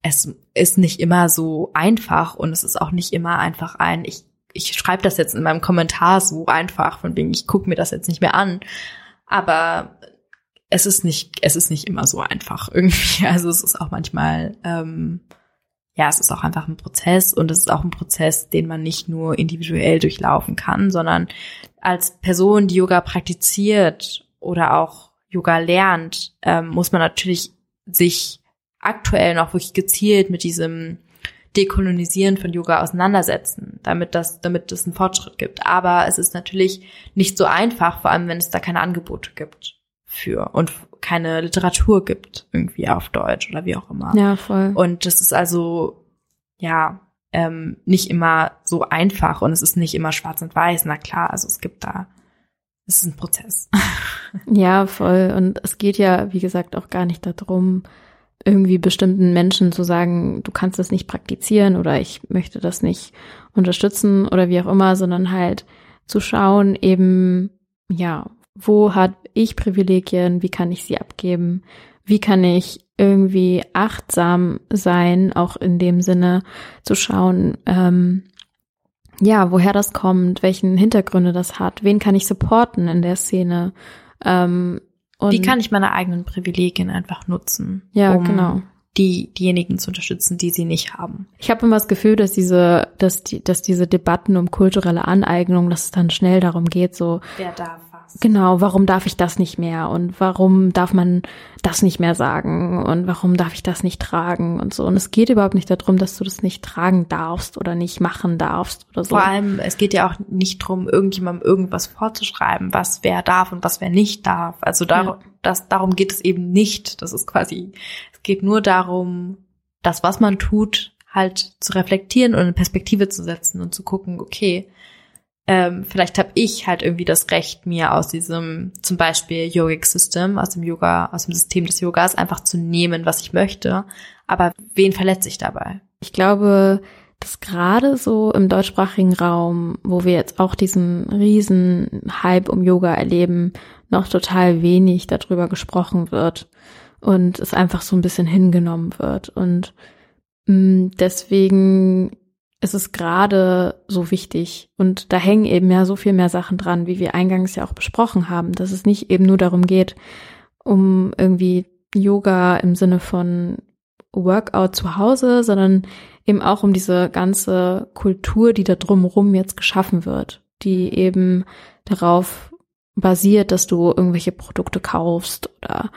es ist nicht immer so einfach und es ist auch nicht immer einfach ein, ich, ich schreibe das jetzt in meinem Kommentar so einfach, von wegen, ich gucke mir das jetzt nicht mehr an. Aber es ist nicht, es ist nicht immer so einfach irgendwie. Also es ist auch manchmal, ähm, ja, es ist auch einfach ein Prozess und es ist auch ein Prozess, den man nicht nur individuell durchlaufen kann, sondern als Person, die Yoga praktiziert oder auch Yoga lernt, ähm, muss man natürlich sich aktuell noch wirklich gezielt mit diesem Dekolonisieren von Yoga auseinandersetzen, damit das, damit es einen Fortschritt gibt. Aber es ist natürlich nicht so einfach, vor allem wenn es da keine Angebote gibt für und keine Literatur gibt, irgendwie auf Deutsch oder wie auch immer. Ja, voll. Und das ist also, ja, ähm, nicht immer so einfach und es ist nicht immer schwarz und weiß. Na klar, also es gibt da, es ist ein Prozess. Ja, voll. Und es geht ja, wie gesagt, auch gar nicht darum, irgendwie bestimmten Menschen zu sagen, du kannst das nicht praktizieren oder ich möchte das nicht unterstützen oder wie auch immer, sondern halt zu schauen, eben, ja, wo hat ich Privilegien, wie kann ich sie abgeben, wie kann ich irgendwie achtsam sein, auch in dem Sinne zu schauen, ähm, ja, woher das kommt, welchen Hintergründe das hat, wen kann ich supporten in der Szene. Ähm, und Wie kann ich meine eigenen Privilegien einfach nutzen? Ja, um genau. Die, diejenigen zu unterstützen, die sie nicht haben. Ich habe immer das Gefühl, dass diese, dass die, dass diese Debatten um kulturelle Aneignung, dass es dann schnell darum geht, so Wer darf? Genau, warum darf ich das nicht mehr und warum darf man das nicht mehr sagen und warum darf ich das nicht tragen und so. Und es geht überhaupt nicht darum, dass du das nicht tragen darfst oder nicht machen darfst oder so. Vor allem, es geht ja auch nicht drum, irgendjemandem irgendwas vorzuschreiben, was wer darf und was wer nicht darf. Also dar Ja. das, darum geht es eben nicht. Das ist quasi, es geht nur darum, das, was man tut, halt zu reflektieren und eine Perspektive zu setzen und zu gucken, okay, ähm, vielleicht habe ich halt irgendwie das Recht, mir aus diesem zum Beispiel Yogic System, aus dem Yoga, aus dem System des Yogas einfach zu nehmen, was ich möchte. Aber wen verletze ich dabei? Ich glaube, dass gerade so im deutschsprachigen Raum, wo wir jetzt auch diesen riesen Hype um Yoga erleben, noch total wenig darüber gesprochen wird und es einfach so ein bisschen hingenommen wird. Und mh, deswegen ist es gerade so wichtig. Und da hängen eben ja so viel mehr Sachen dran, wie wir eingangs ja auch besprochen haben, dass es nicht eben nur darum geht, um irgendwie Yoga im Sinne von Workout zu Hause, sondern eben auch um diese ganze Kultur, die da drumherum jetzt geschaffen wird, die eben darauf basiert, dass du irgendwelche Produkte kaufst oder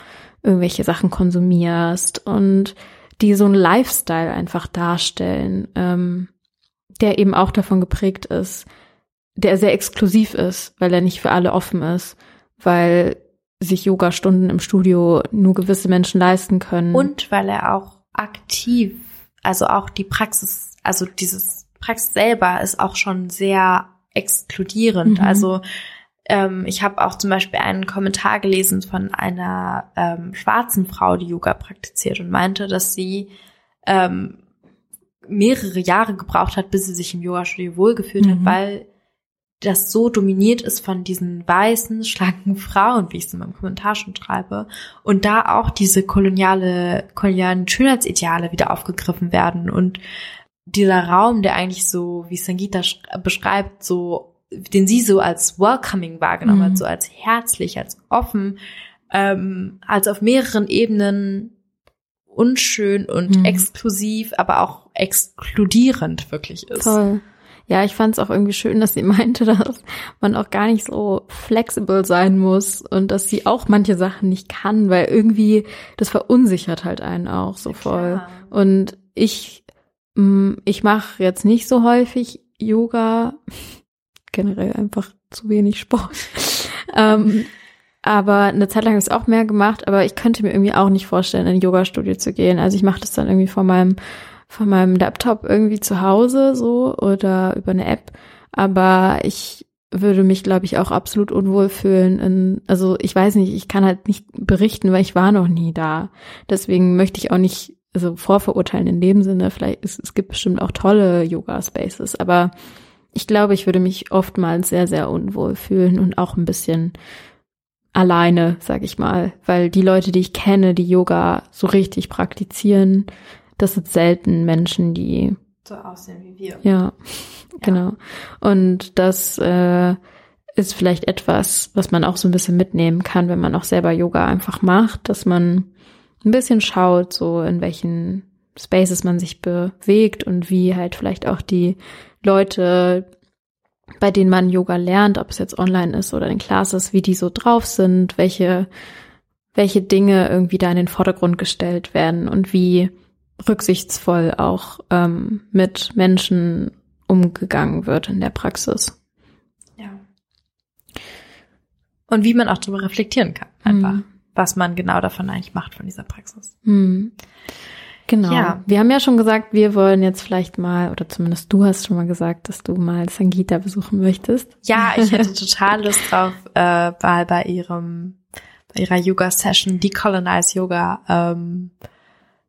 irgendwelche Sachen konsumierst und die so einen Lifestyle einfach darstellen, ähm, der eben auch davon geprägt ist, der sehr exklusiv ist, weil er nicht für alle offen ist, weil sich Yoga-Stunden im Studio nur gewisse Menschen leisten können. Und weil er auch aktiv, also auch die Praxis, also dieses Praxis selber ist auch schon sehr exkludierend. Mhm. Also ähm, ich habe auch zum Beispiel einen Kommentar gelesen von einer ähm, schwarzen Frau, die Yoga praktiziert und meinte, dass sie ähm, mehrere Jahre gebraucht hat, bis sie sich im Yoga-Studio wohlgefühlt hat, Mhm. weil das so dominiert ist von diesen weißen, schlanken Frauen, wie ich es in meinem Kommentar schon schreibe, und da auch diese koloniale, kolonialen Schönheitsideale wieder aufgegriffen werden und dieser Raum, der eigentlich so, wie Sangita sch- beschreibt, so, den sie so als welcoming wahrgenommen Mhm. hat, so als herzlich, als offen, ähm, als auf mehreren Ebenen unschön und Mhm. exklusiv, aber auch exkludierend wirklich ist. Toll. Ja, ich fand es auch irgendwie schön, dass sie meinte, dass man auch gar nicht so flexibel sein muss und dass sie auch manche Sachen nicht kann, weil irgendwie das verunsichert halt einen auch so voll. Klar. Und ich, mh, ich mache jetzt nicht so häufig Yoga, generell einfach zu wenig Sport. ähm, aber eine Zeit lang habe ich es auch mehr gemacht, aber ich könnte mir irgendwie auch nicht vorstellen, in ein Yoga-Studio zu gehen. Also ich mache das dann irgendwie vor meinem, von meinem Laptop irgendwie zu Hause so oder über eine App. Aber ich würde mich, glaube ich, auch absolut unwohl fühlen. In, also ich weiß nicht, ich kann halt nicht berichten, weil ich war noch nie da. Deswegen möchte ich auch nicht also vorverurteilen in dem Sinne. Vielleicht es, es gibt bestimmt auch tolle Yoga-Spaces, aber ich glaube, ich würde mich oftmals sehr, sehr unwohl fühlen und auch ein bisschen alleine, sag ich mal, weil die Leute, die ich kenne, die Yoga so richtig praktizieren, das sind selten Menschen, die So aussehen wie wir. ja, genau. Und das äh, ist vielleicht etwas, was man auch so ein bisschen mitnehmen kann, wenn man auch selber Yoga einfach macht, dass man ein bisschen schaut, so in welchen Spaces man sich bewegt und wie halt vielleicht auch die Leute, bei denen man Yoga lernt, ob es jetzt online ist oder in Classes, wie die so drauf sind, welche, welche Dinge irgendwie da in den Vordergrund gestellt werden und wie rücksichtsvoll auch ähm, mit Menschen umgegangen wird in der Praxis. Ja. Und wie man auch darüber reflektieren kann, einfach, Mhm. was man genau davon eigentlich macht von dieser Praxis. Hm. Genau. Ja. Wir haben ja schon gesagt, wir wollen jetzt vielleicht mal, oder zumindest du hast schon mal gesagt, dass du mal Sangita besuchen möchtest. Ja, ich hätte total Lust drauf, äh, bei, bei ihrem, bei ihrer Yoga-Session Decolonize Yoga ähm,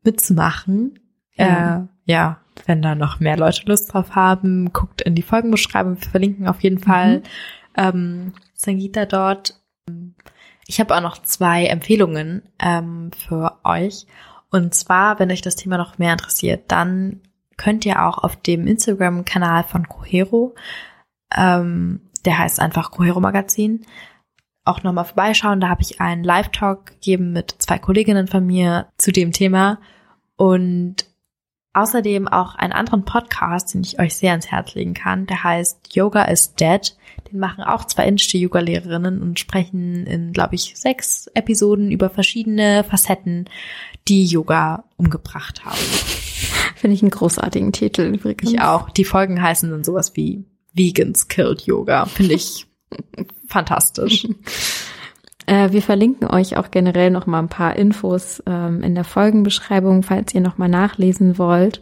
mitzumachen. Ja. Äh, ja, wenn da noch mehr Leute Lust drauf haben, guckt in die Folgenbeschreibung. Wir verlinken auf jeden Fall ähm, Sangita dort. Ich habe auch noch zwei Empfehlungen ähm, für euch. Und zwar, wenn euch das Thema noch mehr interessiert, dann könnt ihr auch auf dem Instagram-Kanal von Cohero, ähm, der heißt einfach Cohero Magazin, auch nochmal vorbeischauen. Da habe ich einen Live-Talk gegeben mit zwei Kolleginnen von mir zu dem Thema und außerdem auch einen anderen Podcast, den ich euch sehr ans Herz legen kann. Der heißt Yoga is Dead. Den machen auch zwei indische Yoga-Lehrerinnen und sprechen in, glaube ich, sechs Episoden über verschiedene Facetten, die Yoga umgebracht haben. Finde ich einen großartigen Titel übrigens. Ich auch. Die Folgen heißen dann sowas wie Vegans Killed Yoga. Finde ich fantastisch. Äh, wir verlinken euch auch generell noch mal ein paar Infos ähm, in der Folgenbeschreibung, falls ihr noch mal nachlesen wollt.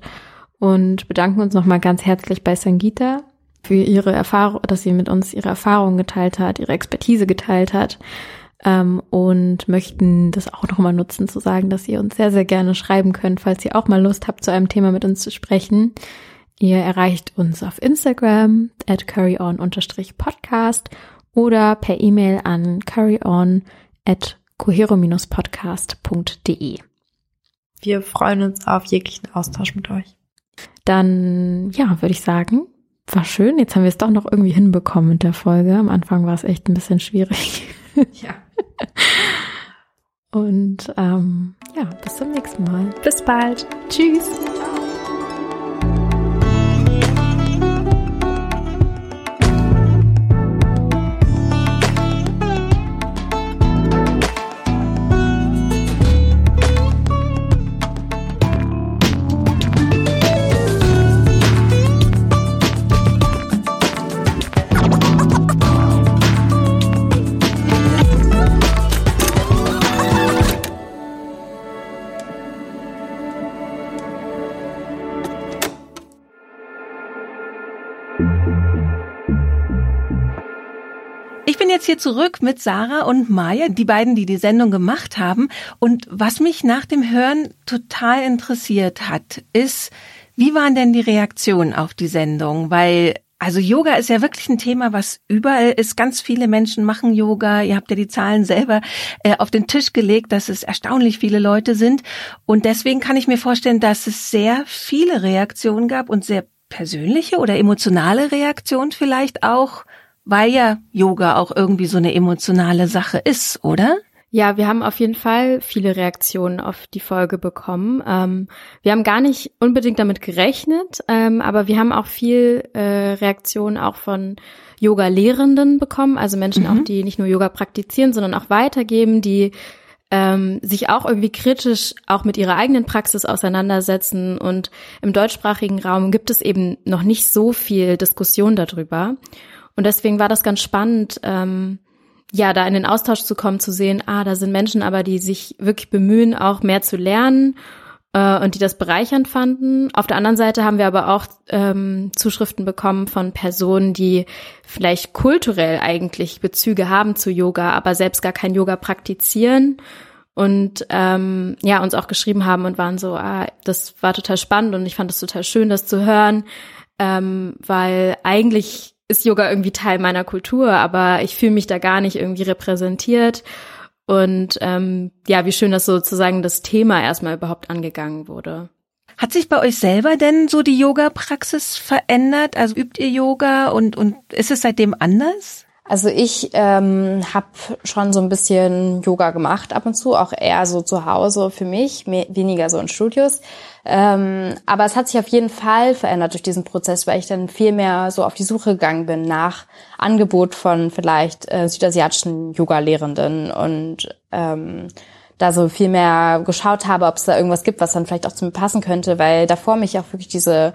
Und bedanken uns noch mal ganz herzlich bei Sangita für ihre Erfahrung, dass sie mit uns ihre Erfahrungen geteilt hat, ihre Expertise geteilt hat. Ähm, und möchten das auch noch mal nutzen, zu sagen, dass ihr uns sehr, sehr gerne schreiben könnt, falls ihr auch mal Lust habt, zu einem Thema mit uns zu sprechen. Ihr erreicht uns auf Instagram at curryon-podcast oder per E-Mail an carryon at cohero-podcast.de. Wir freuen uns auf jeglichen Austausch mit euch. Dann, ja, würde ich sagen, war schön. Jetzt haben wir es doch noch irgendwie hinbekommen mit der Folge. Am Anfang war es echt ein bisschen schwierig. Ja. Und ähm, ja, bis zum nächsten Mal. Bis bald. Tschüss. Ich jetzt hier zurück mit Sarah und Maya, die beiden, die die Sendung gemacht haben. Und was mich nach dem Hören total interessiert hat, ist, wie waren denn die Reaktionen auf die Sendung? Weil also Yoga ist ja wirklich ein Thema, was überall ist. Ganz viele Menschen machen Yoga. Ihr habt ja die Zahlen selber äh, auf den Tisch gelegt, dass es erstaunlich viele Leute sind. Und deswegen kann ich mir vorstellen, dass es sehr viele Reaktionen gab und sehr persönliche oder emotionale Reaktionen vielleicht auch weil ja Yoga auch irgendwie so eine emotionale Sache ist, oder? Ja, wir haben auf jeden Fall viele Reaktionen auf die Folge bekommen. Ähm, wir haben gar nicht unbedingt damit gerechnet, ähm, aber wir haben auch viel äh, Reaktionen auch von Yoga-Lehrenden bekommen, also Menschen mhm. auch, die nicht nur Yoga praktizieren, sondern auch weitergeben, die ähm, sich auch irgendwie kritisch auch mit ihrer eigenen Praxis auseinandersetzen. Und im deutschsprachigen Raum gibt es eben noch nicht so viel Diskussion darüber. Und deswegen war das ganz spannend, ähm, ja, da in den Austausch zu kommen, zu sehen, ah, da sind Menschen aber, die sich wirklich bemühen, auch mehr zu lernen äh, und die das bereichernd fanden. Auf der anderen Seite haben wir aber auch ähm, Zuschriften bekommen von Personen, die vielleicht kulturell eigentlich Bezüge haben zu Yoga, aber selbst gar kein Yoga praktizieren und ähm, ja uns auch geschrieben haben und waren so, ah, das war total spannend und ich fand es total schön, das zu hören, ähm, weil eigentlich ist Yoga irgendwie Teil meiner Kultur, aber ich fühle mich da gar nicht irgendwie repräsentiert. Und ähm, ja, wie schön, dass sozusagen das Thema erstmal überhaupt angegangen wurde. Hat sich bei euch selber denn so die Yoga-Praxis verändert? Also übt ihr Yoga und, und ist es seitdem anders? Also ich ähm, habe schon so ein bisschen Yoga gemacht ab und zu, auch eher so zu Hause für mich, mehr, weniger so in Studios. Ähm, aber es hat sich auf jeden Fall verändert durch diesen Prozess, weil ich dann viel mehr so auf die Suche gegangen bin nach Angebot von vielleicht äh, südasiatischen Yoga-Lehrenden und ähm, da so viel mehr geschaut habe, ob es da irgendwas gibt, was dann vielleicht auch zu mir passen könnte, weil davor mich auch wirklich diese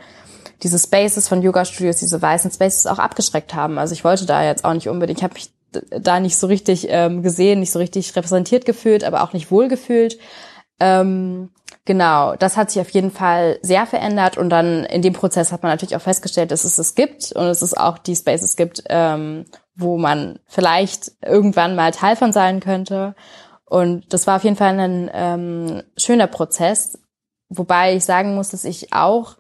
diese Spaces von Yoga Studios, diese weißen Spaces auch abgeschreckt haben. Also ich wollte da jetzt auch nicht unbedingt, ich habe mich da nicht so richtig ähm, gesehen, nicht so richtig repräsentiert gefühlt, aber auch nicht wohl gefühlt. Ähm, genau, das hat sich auf jeden Fall sehr verändert und dann in dem Prozess hat man natürlich auch festgestellt, dass es es gibt und dass es auch die Spaces gibt, ähm, wo man vielleicht irgendwann mal Teil von sein könnte. Und das war auf jeden Fall ein ähm, schöner Prozess, wobei ich sagen muss, dass ich auch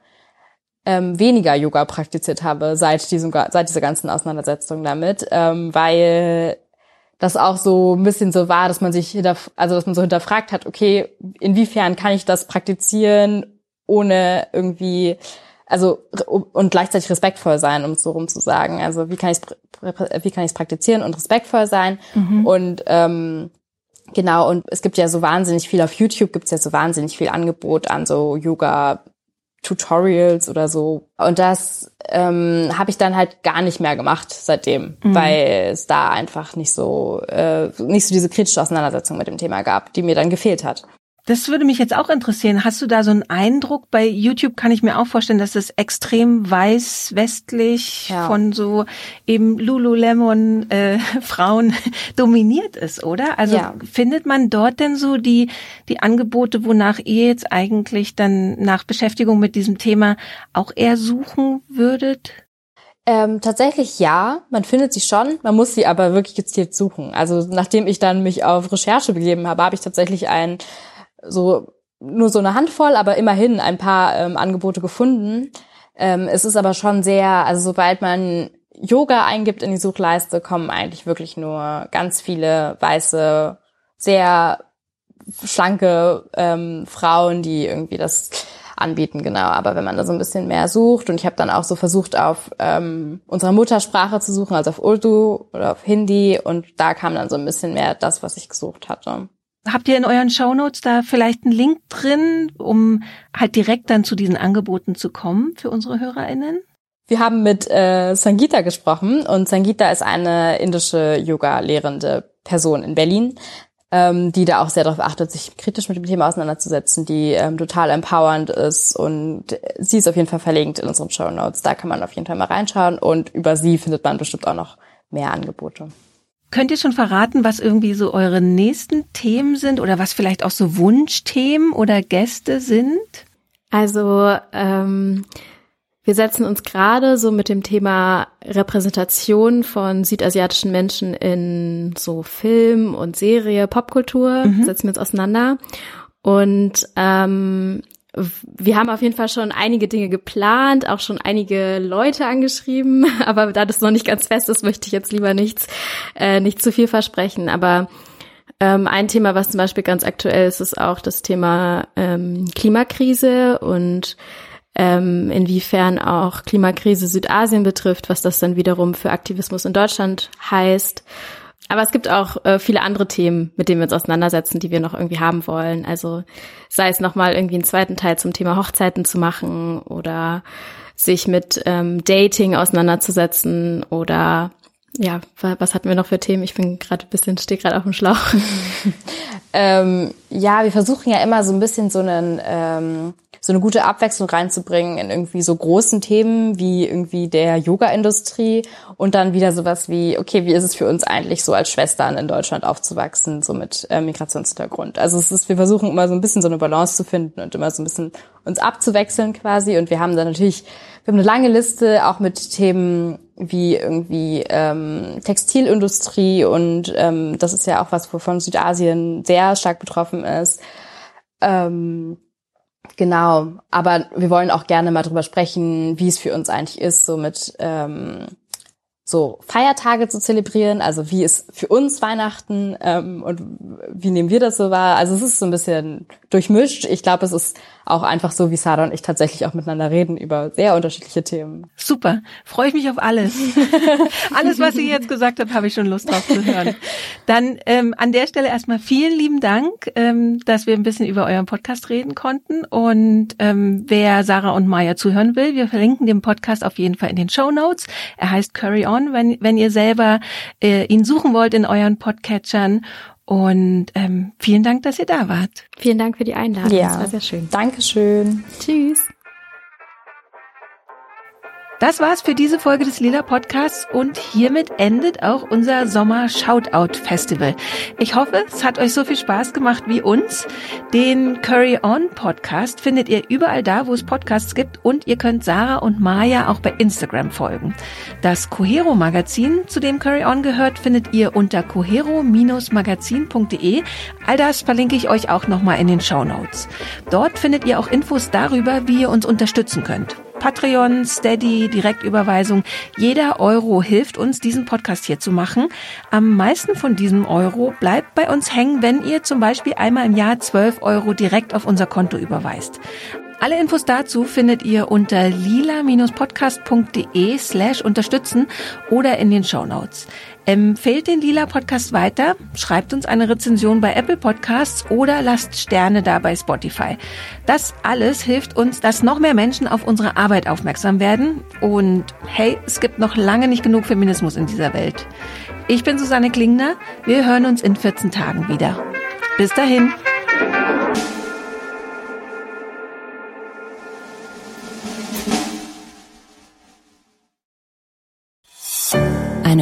ähm, weniger Yoga praktiziert habe seit diesem seit dieser ganzen Auseinandersetzung damit, ähm, weil das auch so ein bisschen so war, dass man sich hinter, also dass man so hinterfragt hat, okay, inwiefern kann ich das praktizieren, ohne irgendwie also und gleichzeitig respektvoll sein, um es so rum zu sagen. Also wie kann ich wie kann ich es praktizieren und respektvoll sein mhm. und ähm, Genau, und es gibt ja so wahnsinnig viel auf YouTube, gibt es ja so wahnsinnig viel Angebot an so Yoga Tutorials oder so. Und das ähm, habe ich dann halt gar nicht mehr gemacht seitdem, mhm. weil es da einfach nicht so äh, nicht so diese kritische Auseinandersetzung mit dem Thema gab, die mir dann gefehlt hat. Das würde mich jetzt auch interessieren. Hast du da so einen Eindruck? Bei YouTube kann ich mir auch vorstellen, dass es extrem weiß, westlich ja. von so eben Lululemon äh, Frauen dominiert ist, oder? Also ja. findet man dort denn so die die Angebote, wonach ihr jetzt eigentlich dann nach Beschäftigung mit diesem Thema auch eher suchen würdet? Ähm, tatsächlich ja, man findet sie schon, man muss sie aber wirklich gezielt suchen. Also nachdem ich dann mich auf Recherche begeben habe, habe ich tatsächlich ein so nur so eine Handvoll, aber immerhin ein paar ähm, Angebote gefunden. Ähm, es ist aber schon sehr, also sobald man Yoga eingibt in die Suchleiste, kommen eigentlich wirklich nur ganz viele weiße, sehr schlanke ähm, Frauen, die irgendwie das anbieten, genau. Aber wenn man da so ein bisschen mehr sucht, und ich habe dann auch so versucht, auf ähm, unserer Muttersprache zu suchen, also auf Urdu oder auf Hindi, und da kam dann so ein bisschen mehr das, was ich gesucht hatte. Habt ihr in euren Shownotes da vielleicht einen Link drin, um halt direkt dann zu diesen Angeboten zu kommen für unsere HörerInnen? Wir haben mit äh, Sangita gesprochen und Sangita ist eine indische Yoga-lehrende Person in Berlin, ähm, die da auch sehr darauf achtet, sich kritisch mit dem Thema auseinanderzusetzen, die ähm, total empowernd ist und sie ist auf jeden Fall verlinkt in unseren Show Notes. Da kann man auf jeden Fall mal reinschauen und über sie findet man bestimmt auch noch mehr Angebote. Könnt ihr schon verraten, was irgendwie so eure nächsten Themen sind oder was vielleicht auch so Wunschthemen oder Gäste sind? Also ähm, wir setzen uns gerade so mit dem Thema Repräsentation von südasiatischen Menschen in so Film und Serie, Popkultur, mhm. setzen wir uns auseinander. Und ähm, wir haben auf jeden Fall schon einige Dinge geplant, auch schon einige Leute angeschrieben, aber da das noch nicht ganz fest ist, möchte ich jetzt lieber nichts, äh, nicht zu viel versprechen. Aber ähm, ein Thema, was zum Beispiel ganz aktuell ist, ist auch das Thema ähm, Klimakrise und ähm, inwiefern auch Klimakrise Südasien betrifft, was das dann wiederum für Aktivismus in Deutschland heißt. Aber es gibt auch äh, viele andere Themen, mit denen wir uns auseinandersetzen, die wir noch irgendwie haben wollen. Also sei es nochmal irgendwie einen zweiten Teil zum Thema Hochzeiten zu machen oder sich mit ähm, Dating auseinanderzusetzen oder ja, was hatten wir noch für Themen? Ich bin gerade ein bisschen, stehe gerade auf dem Schlauch. ähm, ja, wir versuchen ja immer so ein bisschen so einen ähm, so eine gute Abwechslung reinzubringen in irgendwie so großen Themen wie irgendwie der Yoga-Industrie und dann wieder sowas wie, okay, wie ist es für uns eigentlich so als Schwestern in Deutschland aufzuwachsen, so mit äh, Migrationshintergrund. Also es ist, wir versuchen immer so ein bisschen so eine Balance zu finden und immer so ein bisschen uns abzuwechseln quasi und wir haben dann natürlich, wir haben eine lange Liste auch mit Themen wie irgendwie ähm, Textilindustrie und ähm, das ist ja auch was, wovon Südasien sehr stark betroffen ist. Ähm, Genau, aber wir wollen auch gerne mal drüber sprechen, wie es für uns eigentlich ist, so mit ähm, so Feiertage zu zelebrieren. Also wie ist für uns Weihnachten ähm, und wie nehmen wir das so wahr? Also es ist so ein bisschen durchmischt. Ich glaube, es ist auch einfach so, wie Sarah und ich tatsächlich auch miteinander reden über sehr unterschiedliche Themen. Super, freue ich mich auf alles. alles, was ihr jetzt gesagt habt, habe ich schon Lust drauf zu hören. Dann ähm, an der Stelle erstmal vielen lieben Dank, ähm, dass wir ein bisschen über euren Podcast reden konnten. Und ähm, wer Sarah und Maya zuhören will, wir verlinken den Podcast auf jeden Fall in den Show Notes. Er heißt Curry On, wenn, wenn ihr selber äh, ihn suchen wollt in euren Podcatchern. Und ähm, vielen Dank, dass ihr da wart. Vielen Dank für die Einladung. Ja. Das war sehr schön. Dankeschön. Tschüss. Das war's für diese Folge des Lila Podcasts und hiermit endet auch unser Sommer Shoutout Festival. Ich hoffe, es hat euch so viel Spaß gemacht wie uns. Den Curry On Podcast findet ihr überall da, wo es Podcasts gibt und ihr könnt Sarah und Maya auch bei Instagram folgen. Das Cohero Magazin, zu dem Curry On gehört, findet ihr unter cohero-magazin.de. All das verlinke ich euch auch nochmal in den Show Notes. Dort findet ihr auch Infos darüber, wie ihr uns unterstützen könnt. Patreon, Steady, Direktüberweisung. Jeder Euro hilft uns, diesen Podcast hier zu machen. Am meisten von diesem Euro bleibt bei uns hängen, wenn ihr zum Beispiel einmal im Jahr 12 Euro direkt auf unser Konto überweist. Alle Infos dazu findet ihr unter lila-podcast.de slash unterstützen oder in den Show Notes. Empfehlt den Lila Podcast weiter, schreibt uns eine Rezension bei Apple Podcasts oder lasst Sterne da bei Spotify. Das alles hilft uns, dass noch mehr Menschen auf unsere Arbeit aufmerksam werden. Und hey, es gibt noch lange nicht genug Feminismus in dieser Welt. Ich bin Susanne Klingner. Wir hören uns in 14 Tagen wieder. Bis dahin.